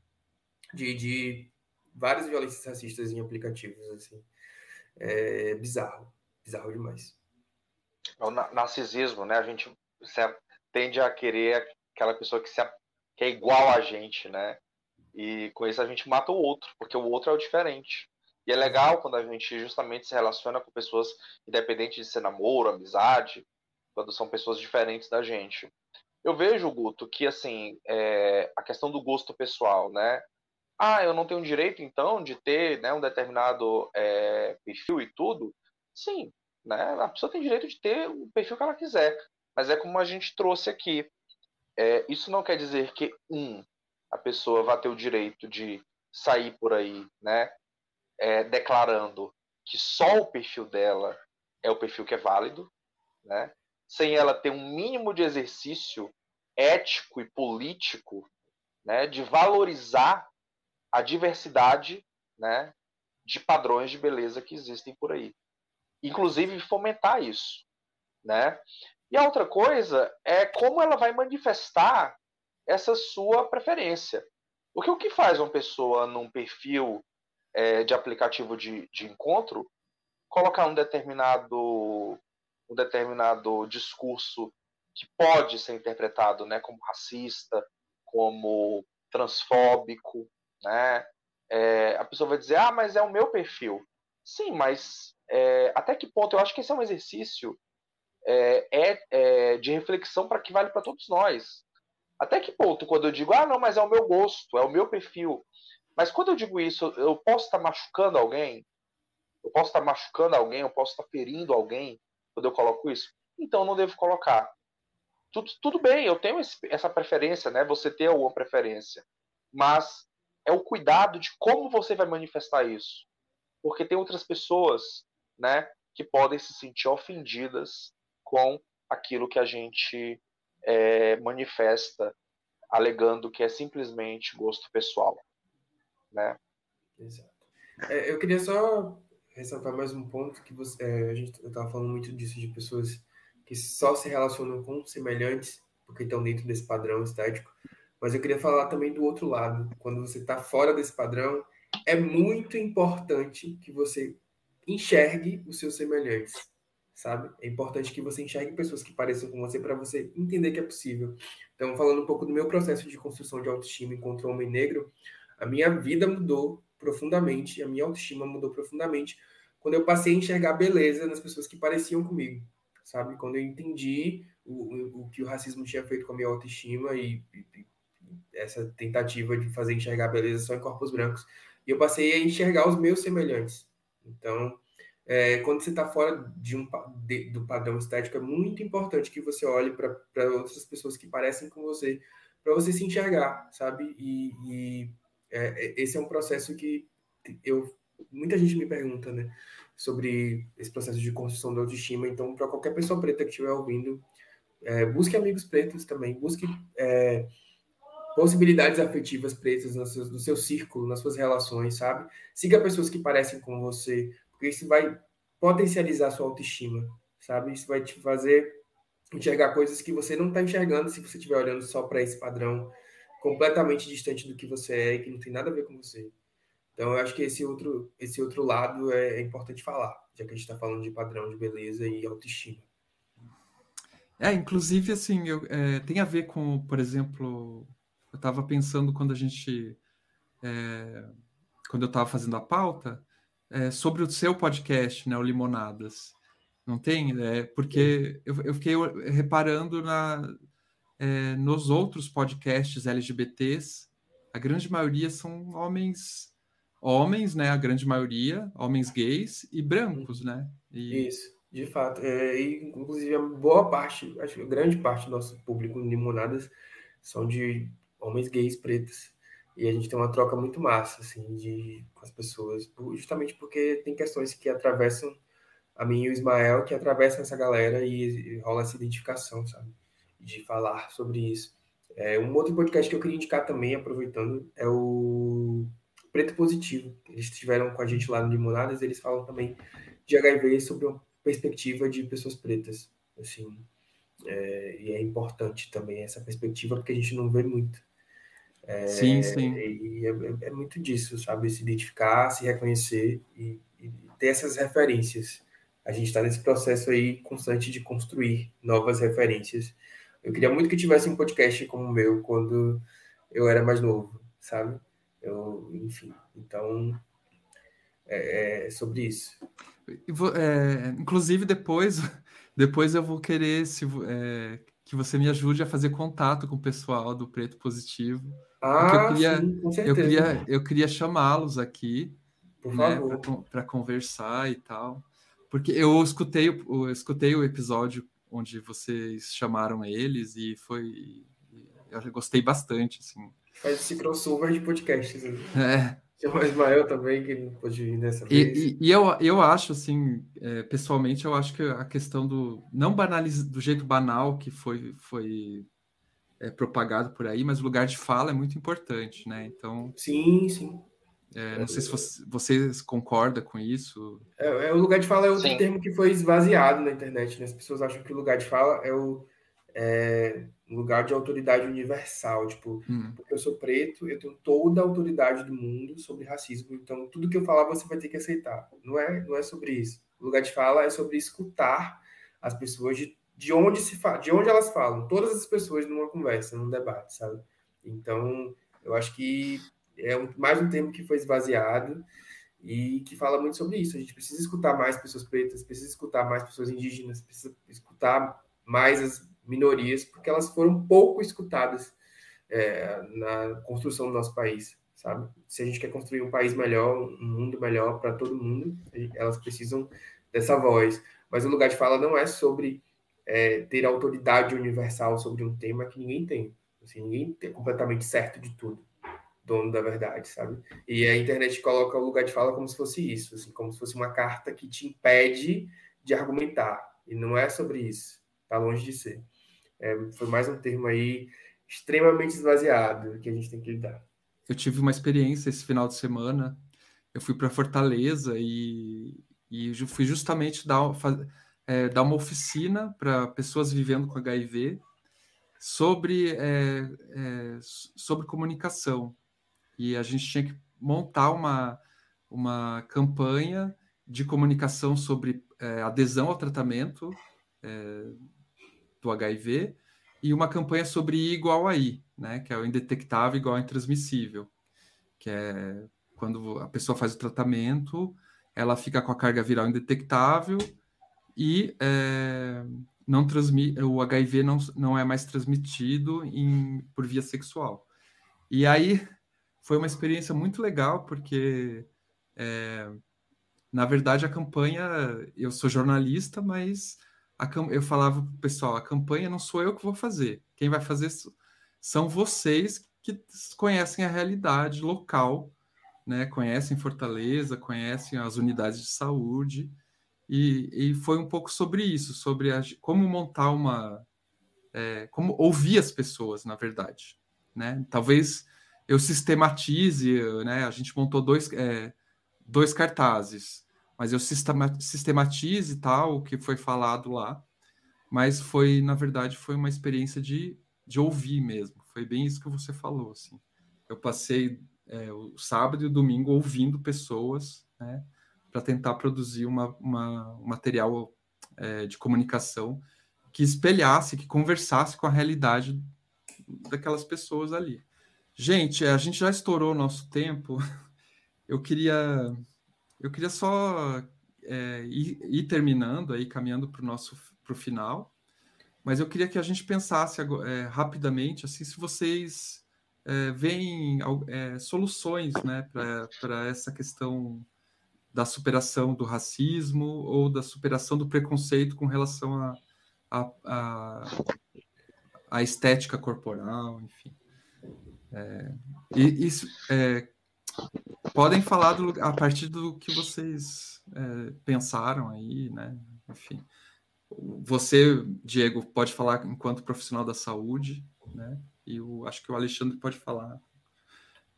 de, de várias violências racistas em aplicativos, assim. É bizarro, bizarro demais. É o narcisismo, né? A gente tende a querer aquela pessoa que, se, que é igual a gente, né? E com isso a gente mata o outro, porque o outro é o diferente. E é legal quando a gente justamente se relaciona com pessoas, independente de ser namoro, amizade, quando são pessoas diferentes da gente. Eu vejo, Guto, que assim, é, a questão do gosto pessoal, né? Ah, eu não tenho direito, então, de ter né, um determinado é, perfil e tudo? Sim, né? A pessoa tem direito de ter o perfil que ela quiser. Mas é como a gente trouxe aqui. É, isso não quer dizer que, um, a pessoa vai ter o direito de sair por aí, né? É, declarando que só o perfil dela é o perfil que é válido, né? Sem ela ter um mínimo de exercício ético e político, né? De valorizar a diversidade, né? De padrões de beleza que existem por aí inclusive fomentar isso, né? E a outra coisa é como ela vai manifestar essa sua preferência. Porque o que faz uma pessoa num perfil é, de aplicativo de, de encontro colocar um determinado um determinado discurso que pode ser interpretado né, como racista, como transfóbico, né? É, a pessoa vai dizer, ah, mas é o meu perfil. Sim, mas é, até que ponto? Eu acho que esse é um exercício é, é, é de reflexão para que vale para todos nós. Até que ponto, quando eu digo, ah, não, mas é o meu gosto, é o meu perfil. Mas quando eu digo isso, eu posso estar machucando alguém? Eu posso estar machucando alguém? Eu posso estar ferindo alguém quando eu coloco isso? Então não devo colocar. Tudo, tudo bem, eu tenho esse, essa preferência, né? Você tem alguma preferência. Mas é o cuidado de como você vai manifestar isso. Porque tem outras pessoas né, que podem se sentir ofendidas com aquilo que a gente é, manifesta, alegando que é simplesmente gosto pessoal, né? Exato. É, eu queria só ressaltar mais um ponto que você, é, a gente estava falando muito disso de pessoas que só se relacionam com semelhantes porque estão dentro desse padrão estético, mas eu queria falar também do outro lado, quando você está fora desse padrão, é muito importante que você enxergue os seus semelhantes, sabe? É importante que você enxergue pessoas que pareçam com você para você entender que é possível. Então, falando um pouco do meu processo de construção de autoestima enquanto homem negro, a minha vida mudou profundamente, a minha autoestima mudou profundamente quando eu passei a enxergar beleza nas pessoas que pareciam comigo, sabe? Quando eu entendi o, o, o que o racismo tinha feito com a minha autoestima e, e, essa tentativa de fazer enxergar beleza só em corpos brancos. E eu passei a enxergar os meus semelhantes, então, é, quando você está fora de um, de, do padrão estético, é muito importante que você olhe para outras pessoas que parecem com você, para você se enxergar, sabe? E, e é, é, esse é um processo que eu muita gente me pergunta, né, sobre esse processo de construção da autoestima. Então, para qualquer pessoa preta que estiver ouvindo, é, busque amigos pretos também, busque é, possibilidades afetivas pretas no seu, no seu círculo, nas suas relações, sabe? Siga pessoas que parecem com você, porque isso vai potencializar sua autoestima, sabe? Isso vai te fazer enxergar coisas que você não está enxergando se você estiver olhando só para esse padrão completamente distante do que você é e que não tem nada a ver com você. Então, eu acho que esse outro, esse outro lado é, é importante falar, já que a gente está falando de padrão de beleza e autoestima. É, inclusive, assim, eu, é, tem a ver com, por exemplo, eu estava pensando quando a gente. É, quando eu estava fazendo a pauta, é, sobre o seu podcast, né, o Limonadas. Não tem? É, porque eu, eu fiquei reparando na, é, nos outros podcasts LGBTs, a grande maioria são homens, homens, né? A grande maioria, homens gays e brancos, né? E... Isso, de fato. É, e, inclusive, a boa parte, acho que grande parte do nosso público em Limonadas são de homens gays pretos. E a gente tem uma troca muito massa, assim, de, com as pessoas, justamente porque tem questões que atravessam a mim e o Ismael, que atravessam essa galera e, e rola essa identificação, sabe? De falar sobre isso. É, um outro podcast que eu queria indicar também, aproveitando, é o Preto Positivo. Eles estiveram com a gente lá no Limonadas, eles falam também de HIV sobre uma perspectiva de pessoas pretas, assim, é, e é importante também essa perspectiva, porque a gente não vê muito. É, sim, sim. E é, é, muito disso, sabe? Se identificar, se reconhecer e, e ter essas referências. A gente está nesse processo aí constante de construir novas referências. Eu queria muito que tivesse um podcast como o meu quando eu era mais novo, sabe? Eu, enfim, então é, é sobre isso. É, inclusive depois, depois eu vou querer se, é, que você me ajude a fazer contato com o pessoal do Preto Positivo ah, eu queria, sim, com certeza. Eu queria, eu queria chamá-los aqui né, para conversar e tal. Porque eu escutei, eu escutei o episódio onde vocês chamaram eles e foi. Eu gostei bastante, assim. Faz esse crossover de podcasts. Né? É. Chama o Ismael também, que não pôde vir nessa vez. E, e, e, eu, eu acho, assim, é, pessoalmente, eu acho que a questão do. Não banalizar do jeito banal que foi, foi é, propagado por aí, mas o lugar de fala é muito importante, né? Então. Sim, sim. É, não sei se você, vocês concordam com isso. É, é, o lugar de fala é outro sim. termo que foi esvaziado na internet. Né? As pessoas acham que o lugar de fala é o é, lugar de autoridade universal. Tipo, hum. porque eu sou preto, eu tenho toda a autoridade do mundo sobre racismo. Então, tudo que eu falar você vai ter que aceitar. Não é, não é sobre isso. O lugar de fala é sobre escutar as pessoas de de onde se fala, de onde elas falam, todas as pessoas numa conversa, num debate, sabe? Então, eu acho que é mais um termo que foi esvaziado e que fala muito sobre isso. A gente precisa escutar mais pessoas pretas, precisa escutar mais pessoas indígenas, precisa escutar mais as minorias, porque elas foram pouco escutadas é, na construção do nosso país, sabe? Se a gente quer construir um país melhor, um mundo melhor para todo mundo, elas precisam dessa voz. Mas o lugar de fala não é sobre é, ter autoridade universal sobre um tema que ninguém tem. Assim, ninguém é completamente certo de tudo, dono da verdade, sabe? E a internet coloca o lugar de fala como se fosse isso, assim, como se fosse uma carta que te impede de argumentar. E não é sobre isso. Está longe de ser. É, foi mais um termo aí extremamente esvaziado que a gente tem que lidar. Eu tive uma experiência esse final de semana. Eu fui para Fortaleza e, e fui justamente dar, fazer é, dar uma oficina para pessoas vivendo com HIV sobre, é, é, sobre comunicação. E a gente tinha que montar uma, uma campanha de comunicação sobre é, adesão ao tratamento é, do HIV e uma campanha sobre I igual a I, né, que é o indetectável igual a intransmissível, que é quando a pessoa faz o tratamento, ela fica com a carga viral indetectável, e é, não transmite, o HIV não, não é mais transmitido em, por via sexual. E aí foi uma experiência muito legal, porque é, na verdade a campanha, eu sou jornalista, mas a, eu falava para o pessoal: a campanha não sou eu que vou fazer, quem vai fazer são vocês que conhecem a realidade local, né? conhecem Fortaleza, conhecem as unidades de saúde. E, e foi um pouco sobre isso, sobre a, como montar uma. É, como ouvir as pessoas, na verdade. Né? Talvez eu sistematize, né? a gente montou dois, é, dois cartazes, mas eu sistematize tal o que foi falado lá, mas foi, na verdade, foi uma experiência de, de ouvir mesmo. Foi bem isso que você falou. Assim. Eu passei é, o sábado e o domingo ouvindo pessoas, né? Para tentar produzir uma, uma um material é, de comunicação que espelhasse, que conversasse com a realidade daquelas pessoas ali. Gente, a gente já estourou o nosso tempo. Eu queria, eu queria só é, ir, ir, terminando, aí caminhando para o nosso para o final, mas eu queria que a gente pensasse é, rapidamente, assim, se vocês é, veem é, soluções, né, para essa questão da superação do racismo ou da superação do preconceito com relação a, a, a, a estética corporal, enfim. É, e isso é, podem falar do, a partir do que vocês é, pensaram aí, né? Enfim, você, Diego, pode falar enquanto profissional da saúde, né? E acho que o Alexandre pode falar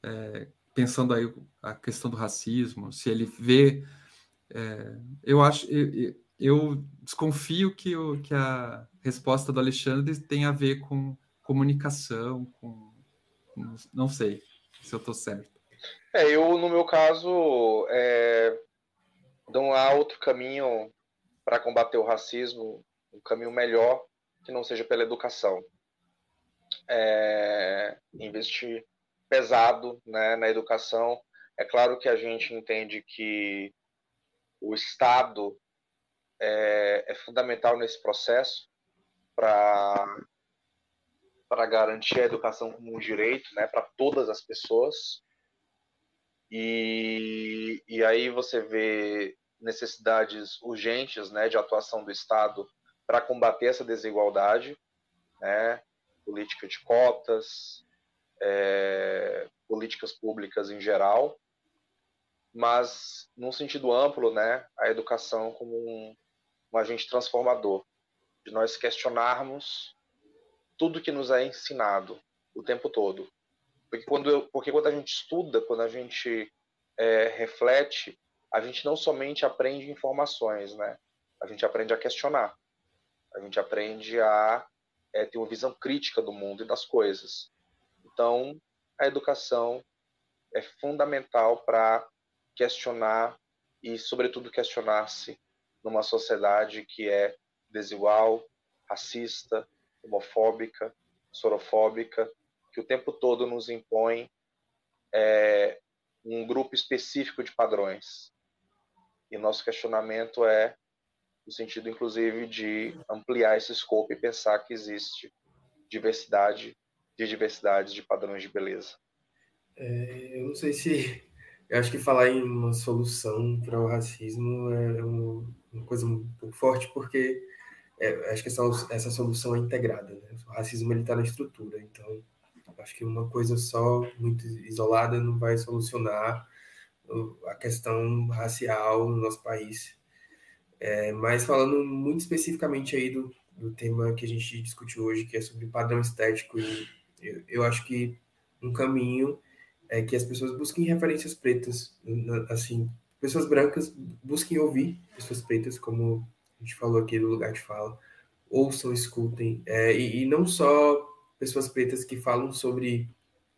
é, pensando aí a questão do racismo, se ele vê, é, eu acho, eu, eu desconfio que, o, que a resposta do Alexandre tem a ver com comunicação, com não sei se eu estou certo. É, eu, no meu caso, é, não há outro caminho para combater o racismo, um caminho melhor que não seja pela educação. É, investir pesado né, na educação. É claro que a gente entende que o Estado é, é fundamental nesse processo para garantir a educação como um direito, né, para todas as pessoas. E, e aí você vê necessidades urgentes, né, de atuação do Estado para combater essa desigualdade, né, política de cotas, é, políticas públicas em geral, mas num sentido amplo, né, a educação como um, um agente transformador, de nós questionarmos tudo que nos é ensinado o tempo todo. Porque quando, eu, porque quando a gente estuda, quando a gente é, reflete, a gente não somente aprende informações, né? A gente aprende a questionar. A gente aprende a é, ter uma visão crítica do mundo e das coisas. Então, a educação é fundamental para questionar e, sobretudo, questionar-se numa sociedade que é desigual, racista, homofóbica, sorofóbica, que o tempo todo nos impõe é, um grupo específico de padrões. E nosso questionamento é no sentido, inclusive, de ampliar esse escopo e pensar que existe diversidade de diversidades de padrões de beleza. É, eu não sei se. Eu acho que falar em uma solução para o racismo é uma coisa um pouco forte, porque é, acho que essa, essa solução é integrada. Né? O racismo está na estrutura, então acho que uma coisa só, muito isolada, não vai solucionar a questão racial no nosso país. É, mas falando muito especificamente aí do, do tema que a gente discutiu hoje, que é sobre padrão estético, eu, eu acho que um caminho é que as pessoas busquem referências pretas, assim, pessoas brancas busquem ouvir pessoas pretas, como a gente falou aqui no lugar de fala, ouçam, escutem, é, e, e, não só pessoas pretas que falam sobre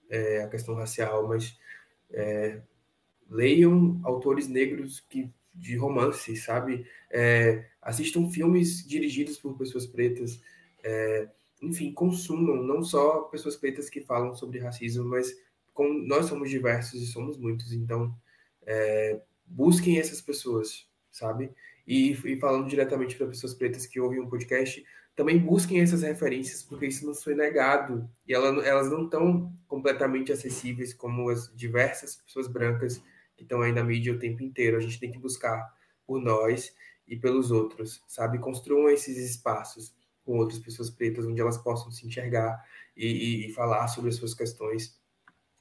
é, a questão racial, mas é, leiam autores negros que de romance, sabe? É, assistam filmes dirigidos por pessoas pretas, é, enfim, consumam não só pessoas pretas que falam sobre racismo, mas como nós somos diversos e somos muitos, então é, busquem essas pessoas, sabe? E, e falando diretamente para pessoas pretas que ouvem um podcast, também busquem essas referências, porque isso não foi negado. E ela, elas não estão completamente acessíveis como as diversas pessoas brancas que estão aí na mídia o tempo inteiro. A gente tem que buscar por nós e pelos outros, sabe? Construam esses espaços com outras pessoas pretas, onde elas possam se enxergar e, e, e falar sobre as suas questões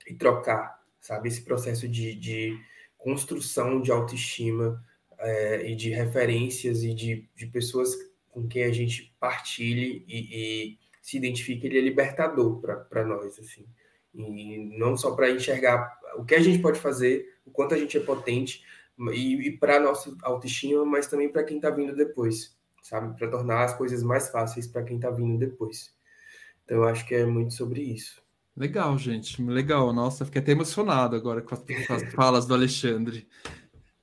e trocar, sabe? Esse processo de, de construção de autoestima é, e de referências e de, de pessoas com quem a gente partilhe e, e se identifique, ele é libertador para nós, assim. E não só para enxergar o que a gente pode fazer, o quanto a gente é potente, e, e para nossa autoestima, mas também para quem está vindo depois, sabe? Para tornar as coisas mais fáceis para quem está vindo depois. Então, eu acho que é muito sobre isso. Legal, gente, legal. Nossa, fiquei até emocionado agora com as, com as falas do Alexandre.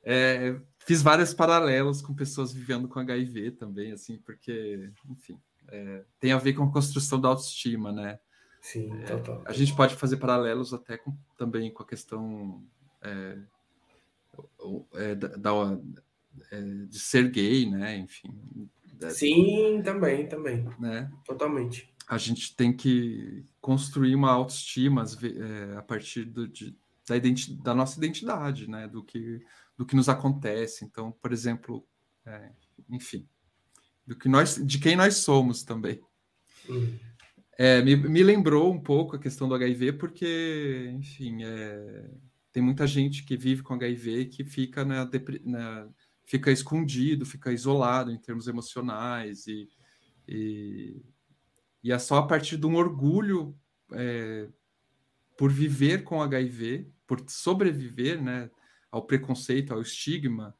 É, fiz vários paralelos com pessoas vivendo com HIV também, assim, porque, enfim, é, tem a ver com a construção da autoestima, né? Sim, é, total. A gente pode fazer paralelos até com, também com a questão é, é, da, é, de ser gay, né? Enfim. Sim, também, também. Né? Totalmente. A gente tem que construir uma autoestima é, a partir do, de, da, da, nossa identidade, né? Do que, do que nos acontece. Então, por exemplo, é, enfim, do que nós, de quem nós somos também. Uhum. É, me, me, lembrou um pouco a questão do HIV, porque, enfim, é, tem muita gente que vive com HIV que fica, na, na, fica escondido, fica isolado em termos emocionais, e, e, e é só a partir de um orgulho é, por viver com HIV, por sobreviver né, ao preconceito, ao estigma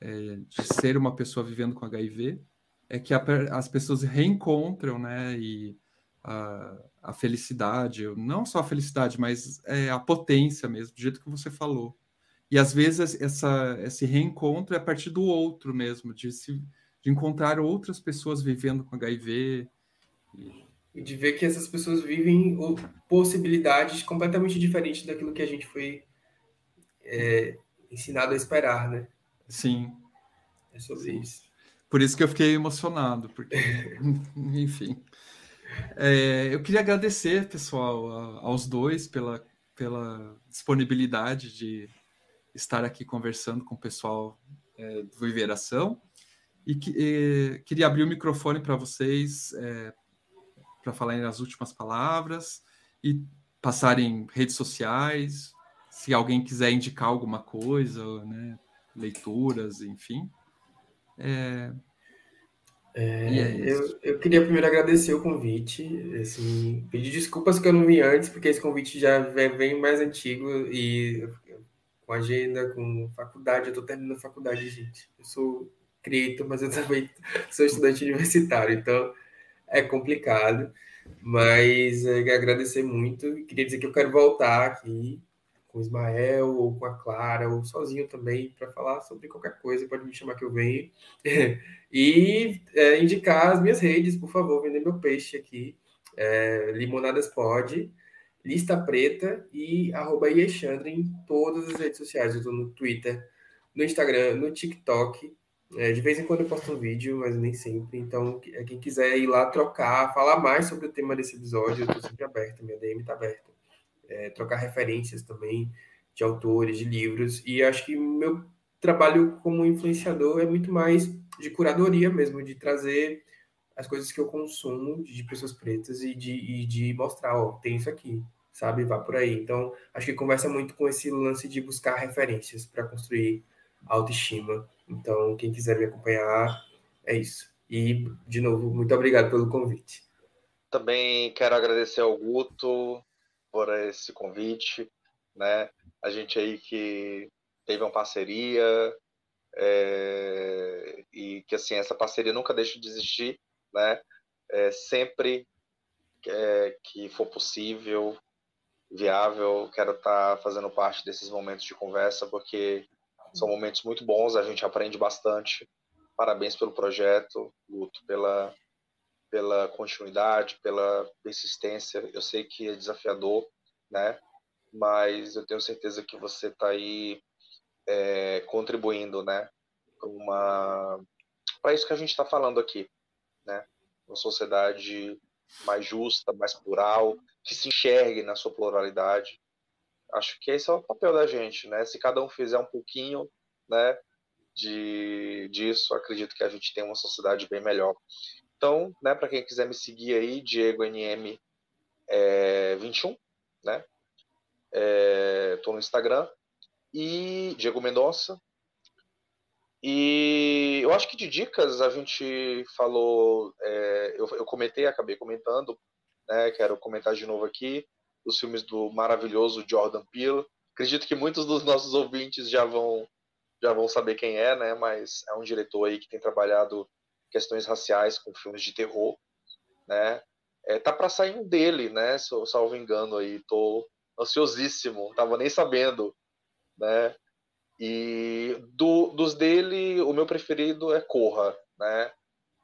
é, de ser uma pessoa vivendo com HIV, é que a, as pessoas reencontram, né, e a, a felicidade, não só a felicidade, mas é, a potência mesmo, do jeito que você falou. E às vezes essa, esse reencontro é a partir do outro mesmo, de, se, de encontrar outras pessoas vivendo com HIV. E de ver que essas pessoas vivem possibilidades completamente diferentes daquilo que a gente foi é, ensinado a esperar, né? Sim. É sobre Sim. isso. Por isso que eu fiquei emocionado, porque, enfim. É, eu queria agradecer, pessoal, aos dois pela, pela disponibilidade de estar aqui conversando com o pessoal é, do Viveração. E, que, e queria abrir o microfone para vocês é, para falarem as últimas palavras e passarem redes sociais, se alguém quiser indicar alguma coisa, né, leituras, enfim. É, é, é eu, eu queria primeiro agradecer o convite, assim, pedir desculpas que eu não vi antes, porque esse convite já vem mais antigo e com agenda, com faculdade, eu estou terminando a faculdade, gente. Eu sou creator, mas eu também sou estudante universitário, então é complicado, mas é, agradecer muito e queria dizer que eu quero voltar aqui com o Ismael ou com a Clara ou sozinho também para falar sobre qualquer coisa, pode me chamar que eu venho. e é, indicar as minhas redes, por favor, vender meu peixe aqui. É, Limonadas Pode, Lista Preta e arroba Iexandre em todas as redes sociais. Eu estou no Twitter, no Instagram, no TikTok. É, de vez em quando eu posto um vídeo, mas nem sempre. Então, é, quem quiser ir lá trocar, falar mais sobre o tema desse episódio, eu estou sempre aberto, minha DM está aberta. É, trocar referências também de autores, de livros. E acho que meu trabalho como influenciador é muito mais de curadoria mesmo, de trazer as coisas que eu consumo de pessoas pretas e de, e de mostrar, ó, tem isso aqui, sabe? Vá por aí. Então, acho que conversa muito com esse lance de buscar referências para construir autoestima. Então, quem quiser me acompanhar, é isso. E, de novo, muito obrigado pelo convite. Também quero agradecer ao Guto por esse convite, né? A gente aí que teve uma parceria é, e que assim essa parceria nunca deixa de existir, né? É, sempre é, que for possível, viável, quero estar tá fazendo parte desses momentos de conversa porque são momentos muito bons, a gente aprende bastante. Parabéns pelo projeto, Guto, pela pela continuidade, pela persistência. Eu sei que é desafiador, né? Mas eu tenho certeza que você está aí é, contribuindo, né, uma para isso que a gente está falando aqui, né, uma sociedade mais justa, mais plural, que se enxergue na sua pluralidade. Acho que esse é o papel da gente, né? Se cada um fizer um pouquinho, né, de disso, acredito que a gente tem uma sociedade bem melhor. Então, né, para quem quiser me seguir aí, Diego NM é, 21, né? É, no Instagram e Diego Mendonça. E eu acho que de dicas a gente falou, é, eu, eu comentei, acabei comentando, né, quero comentar de novo aqui, os filmes do maravilhoso Jordan Peele. Acredito que muitos dos nossos ouvintes já vão já vão saber quem é, né? Mas é um diretor aí que tem trabalhado questões raciais com filmes de terror, né? É, tá para sair um dele, né? Salvo engano aí, tô ansiosíssimo, não tava nem sabendo né? E do, dos dele, o meu preferido é Corra, né?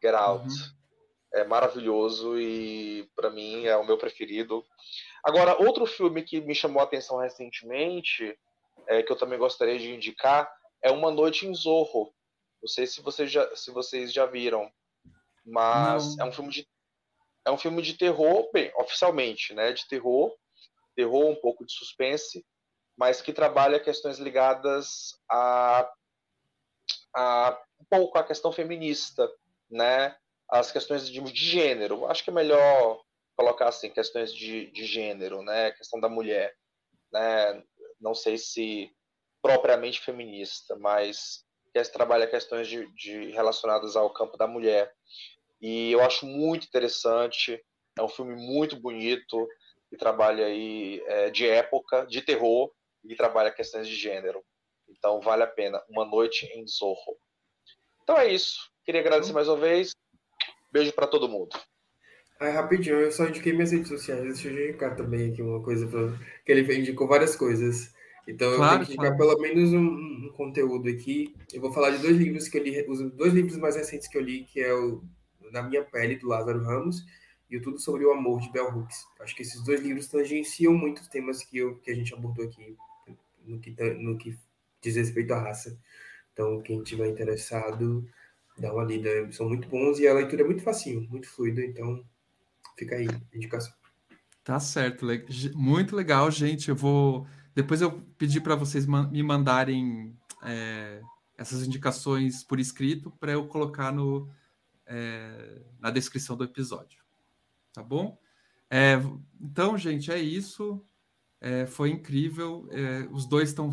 Get Out. Uhum. É maravilhoso e para mim é o meu preferido. Agora, outro filme que me chamou a atenção recentemente, é, que eu também gostaria de indicar, é Uma Noite em Zorro, Não sei se vocês já, se vocês já viram, mas Não. é um filme de é um filme de terror, bem, oficialmente, né, de terror, terror um pouco de suspense, mas que trabalha questões ligadas a, a um pouco a questão feminista, né, as questões de, de gênero. Acho que é melhor colocar assim questões de, de gênero, né, questão da mulher, né, não sei se propriamente feminista, mas que trabalha questões de, de relacionadas ao campo da mulher. E eu acho muito interessante. É um filme muito bonito que trabalha aí é, de época, de terror e trabalha questões de gênero. Então vale a pena. Uma noite em Zorro. Então é isso. Queria agradecer mais uma vez. Beijo para todo mundo. Aí, rapidinho, eu só indiquei minhas redes sociais. Deixa eu indicar também aqui uma coisa, pra... que ele indicou várias coisas. Então claro, eu tenho que indicar claro. pelo menos um, um, conteúdo aqui. Eu vou falar de dois livros que eu li, os dois livros mais recentes que eu li, que é o Na Minha Pele, do Lázaro Ramos, e o Tudo Sobre o Amor, de Bell Hooks. Acho que esses dois livros tangenciam muitos temas que, eu, que a gente abordou aqui, no que, no que diz respeito à raça. Então, quem tiver interessado, dá uma lida. São muito bons e a leitura é muito facinho, muito fluida. Então, fica aí, indicação. Tá certo. Muito legal, gente. Eu vou depois eu pedi para vocês me mandarem é, essas indicações por escrito para eu colocar no, é, na descrição do episódio. Tá bom? É, então, gente, é isso. É, foi incrível. É, os dois estão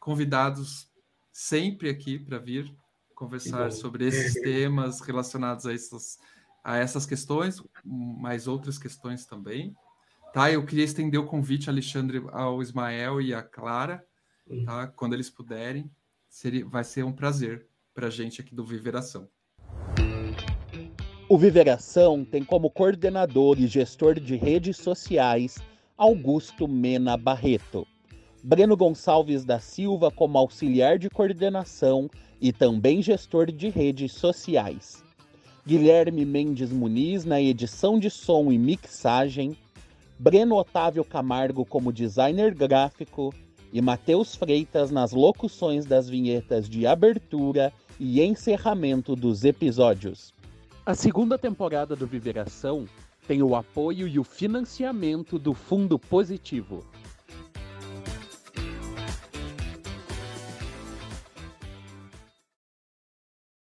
convidados sempre aqui para vir conversar sobre esses temas relacionados a essas, a essas questões, mais outras questões também. Tá, eu queria estender o convite, Alexandre, ao Ismael e à Clara, tá? Quando eles puderem, seria, vai ser um prazer para a gente aqui do Viveração. O Viveração tem como coordenador e gestor de redes sociais Augusto Mena Barreto. Breno Gonçalves da Silva como auxiliar de coordenação e também gestor de redes sociais. Guilherme Mendes Muniz na edição de som e mixagem Breno Otávio Camargo como designer gráfico e Matheus Freitas nas locuções das vinhetas de abertura e encerramento dos episódios. A segunda temporada do Viveração tem o apoio e o financiamento do Fundo Positivo,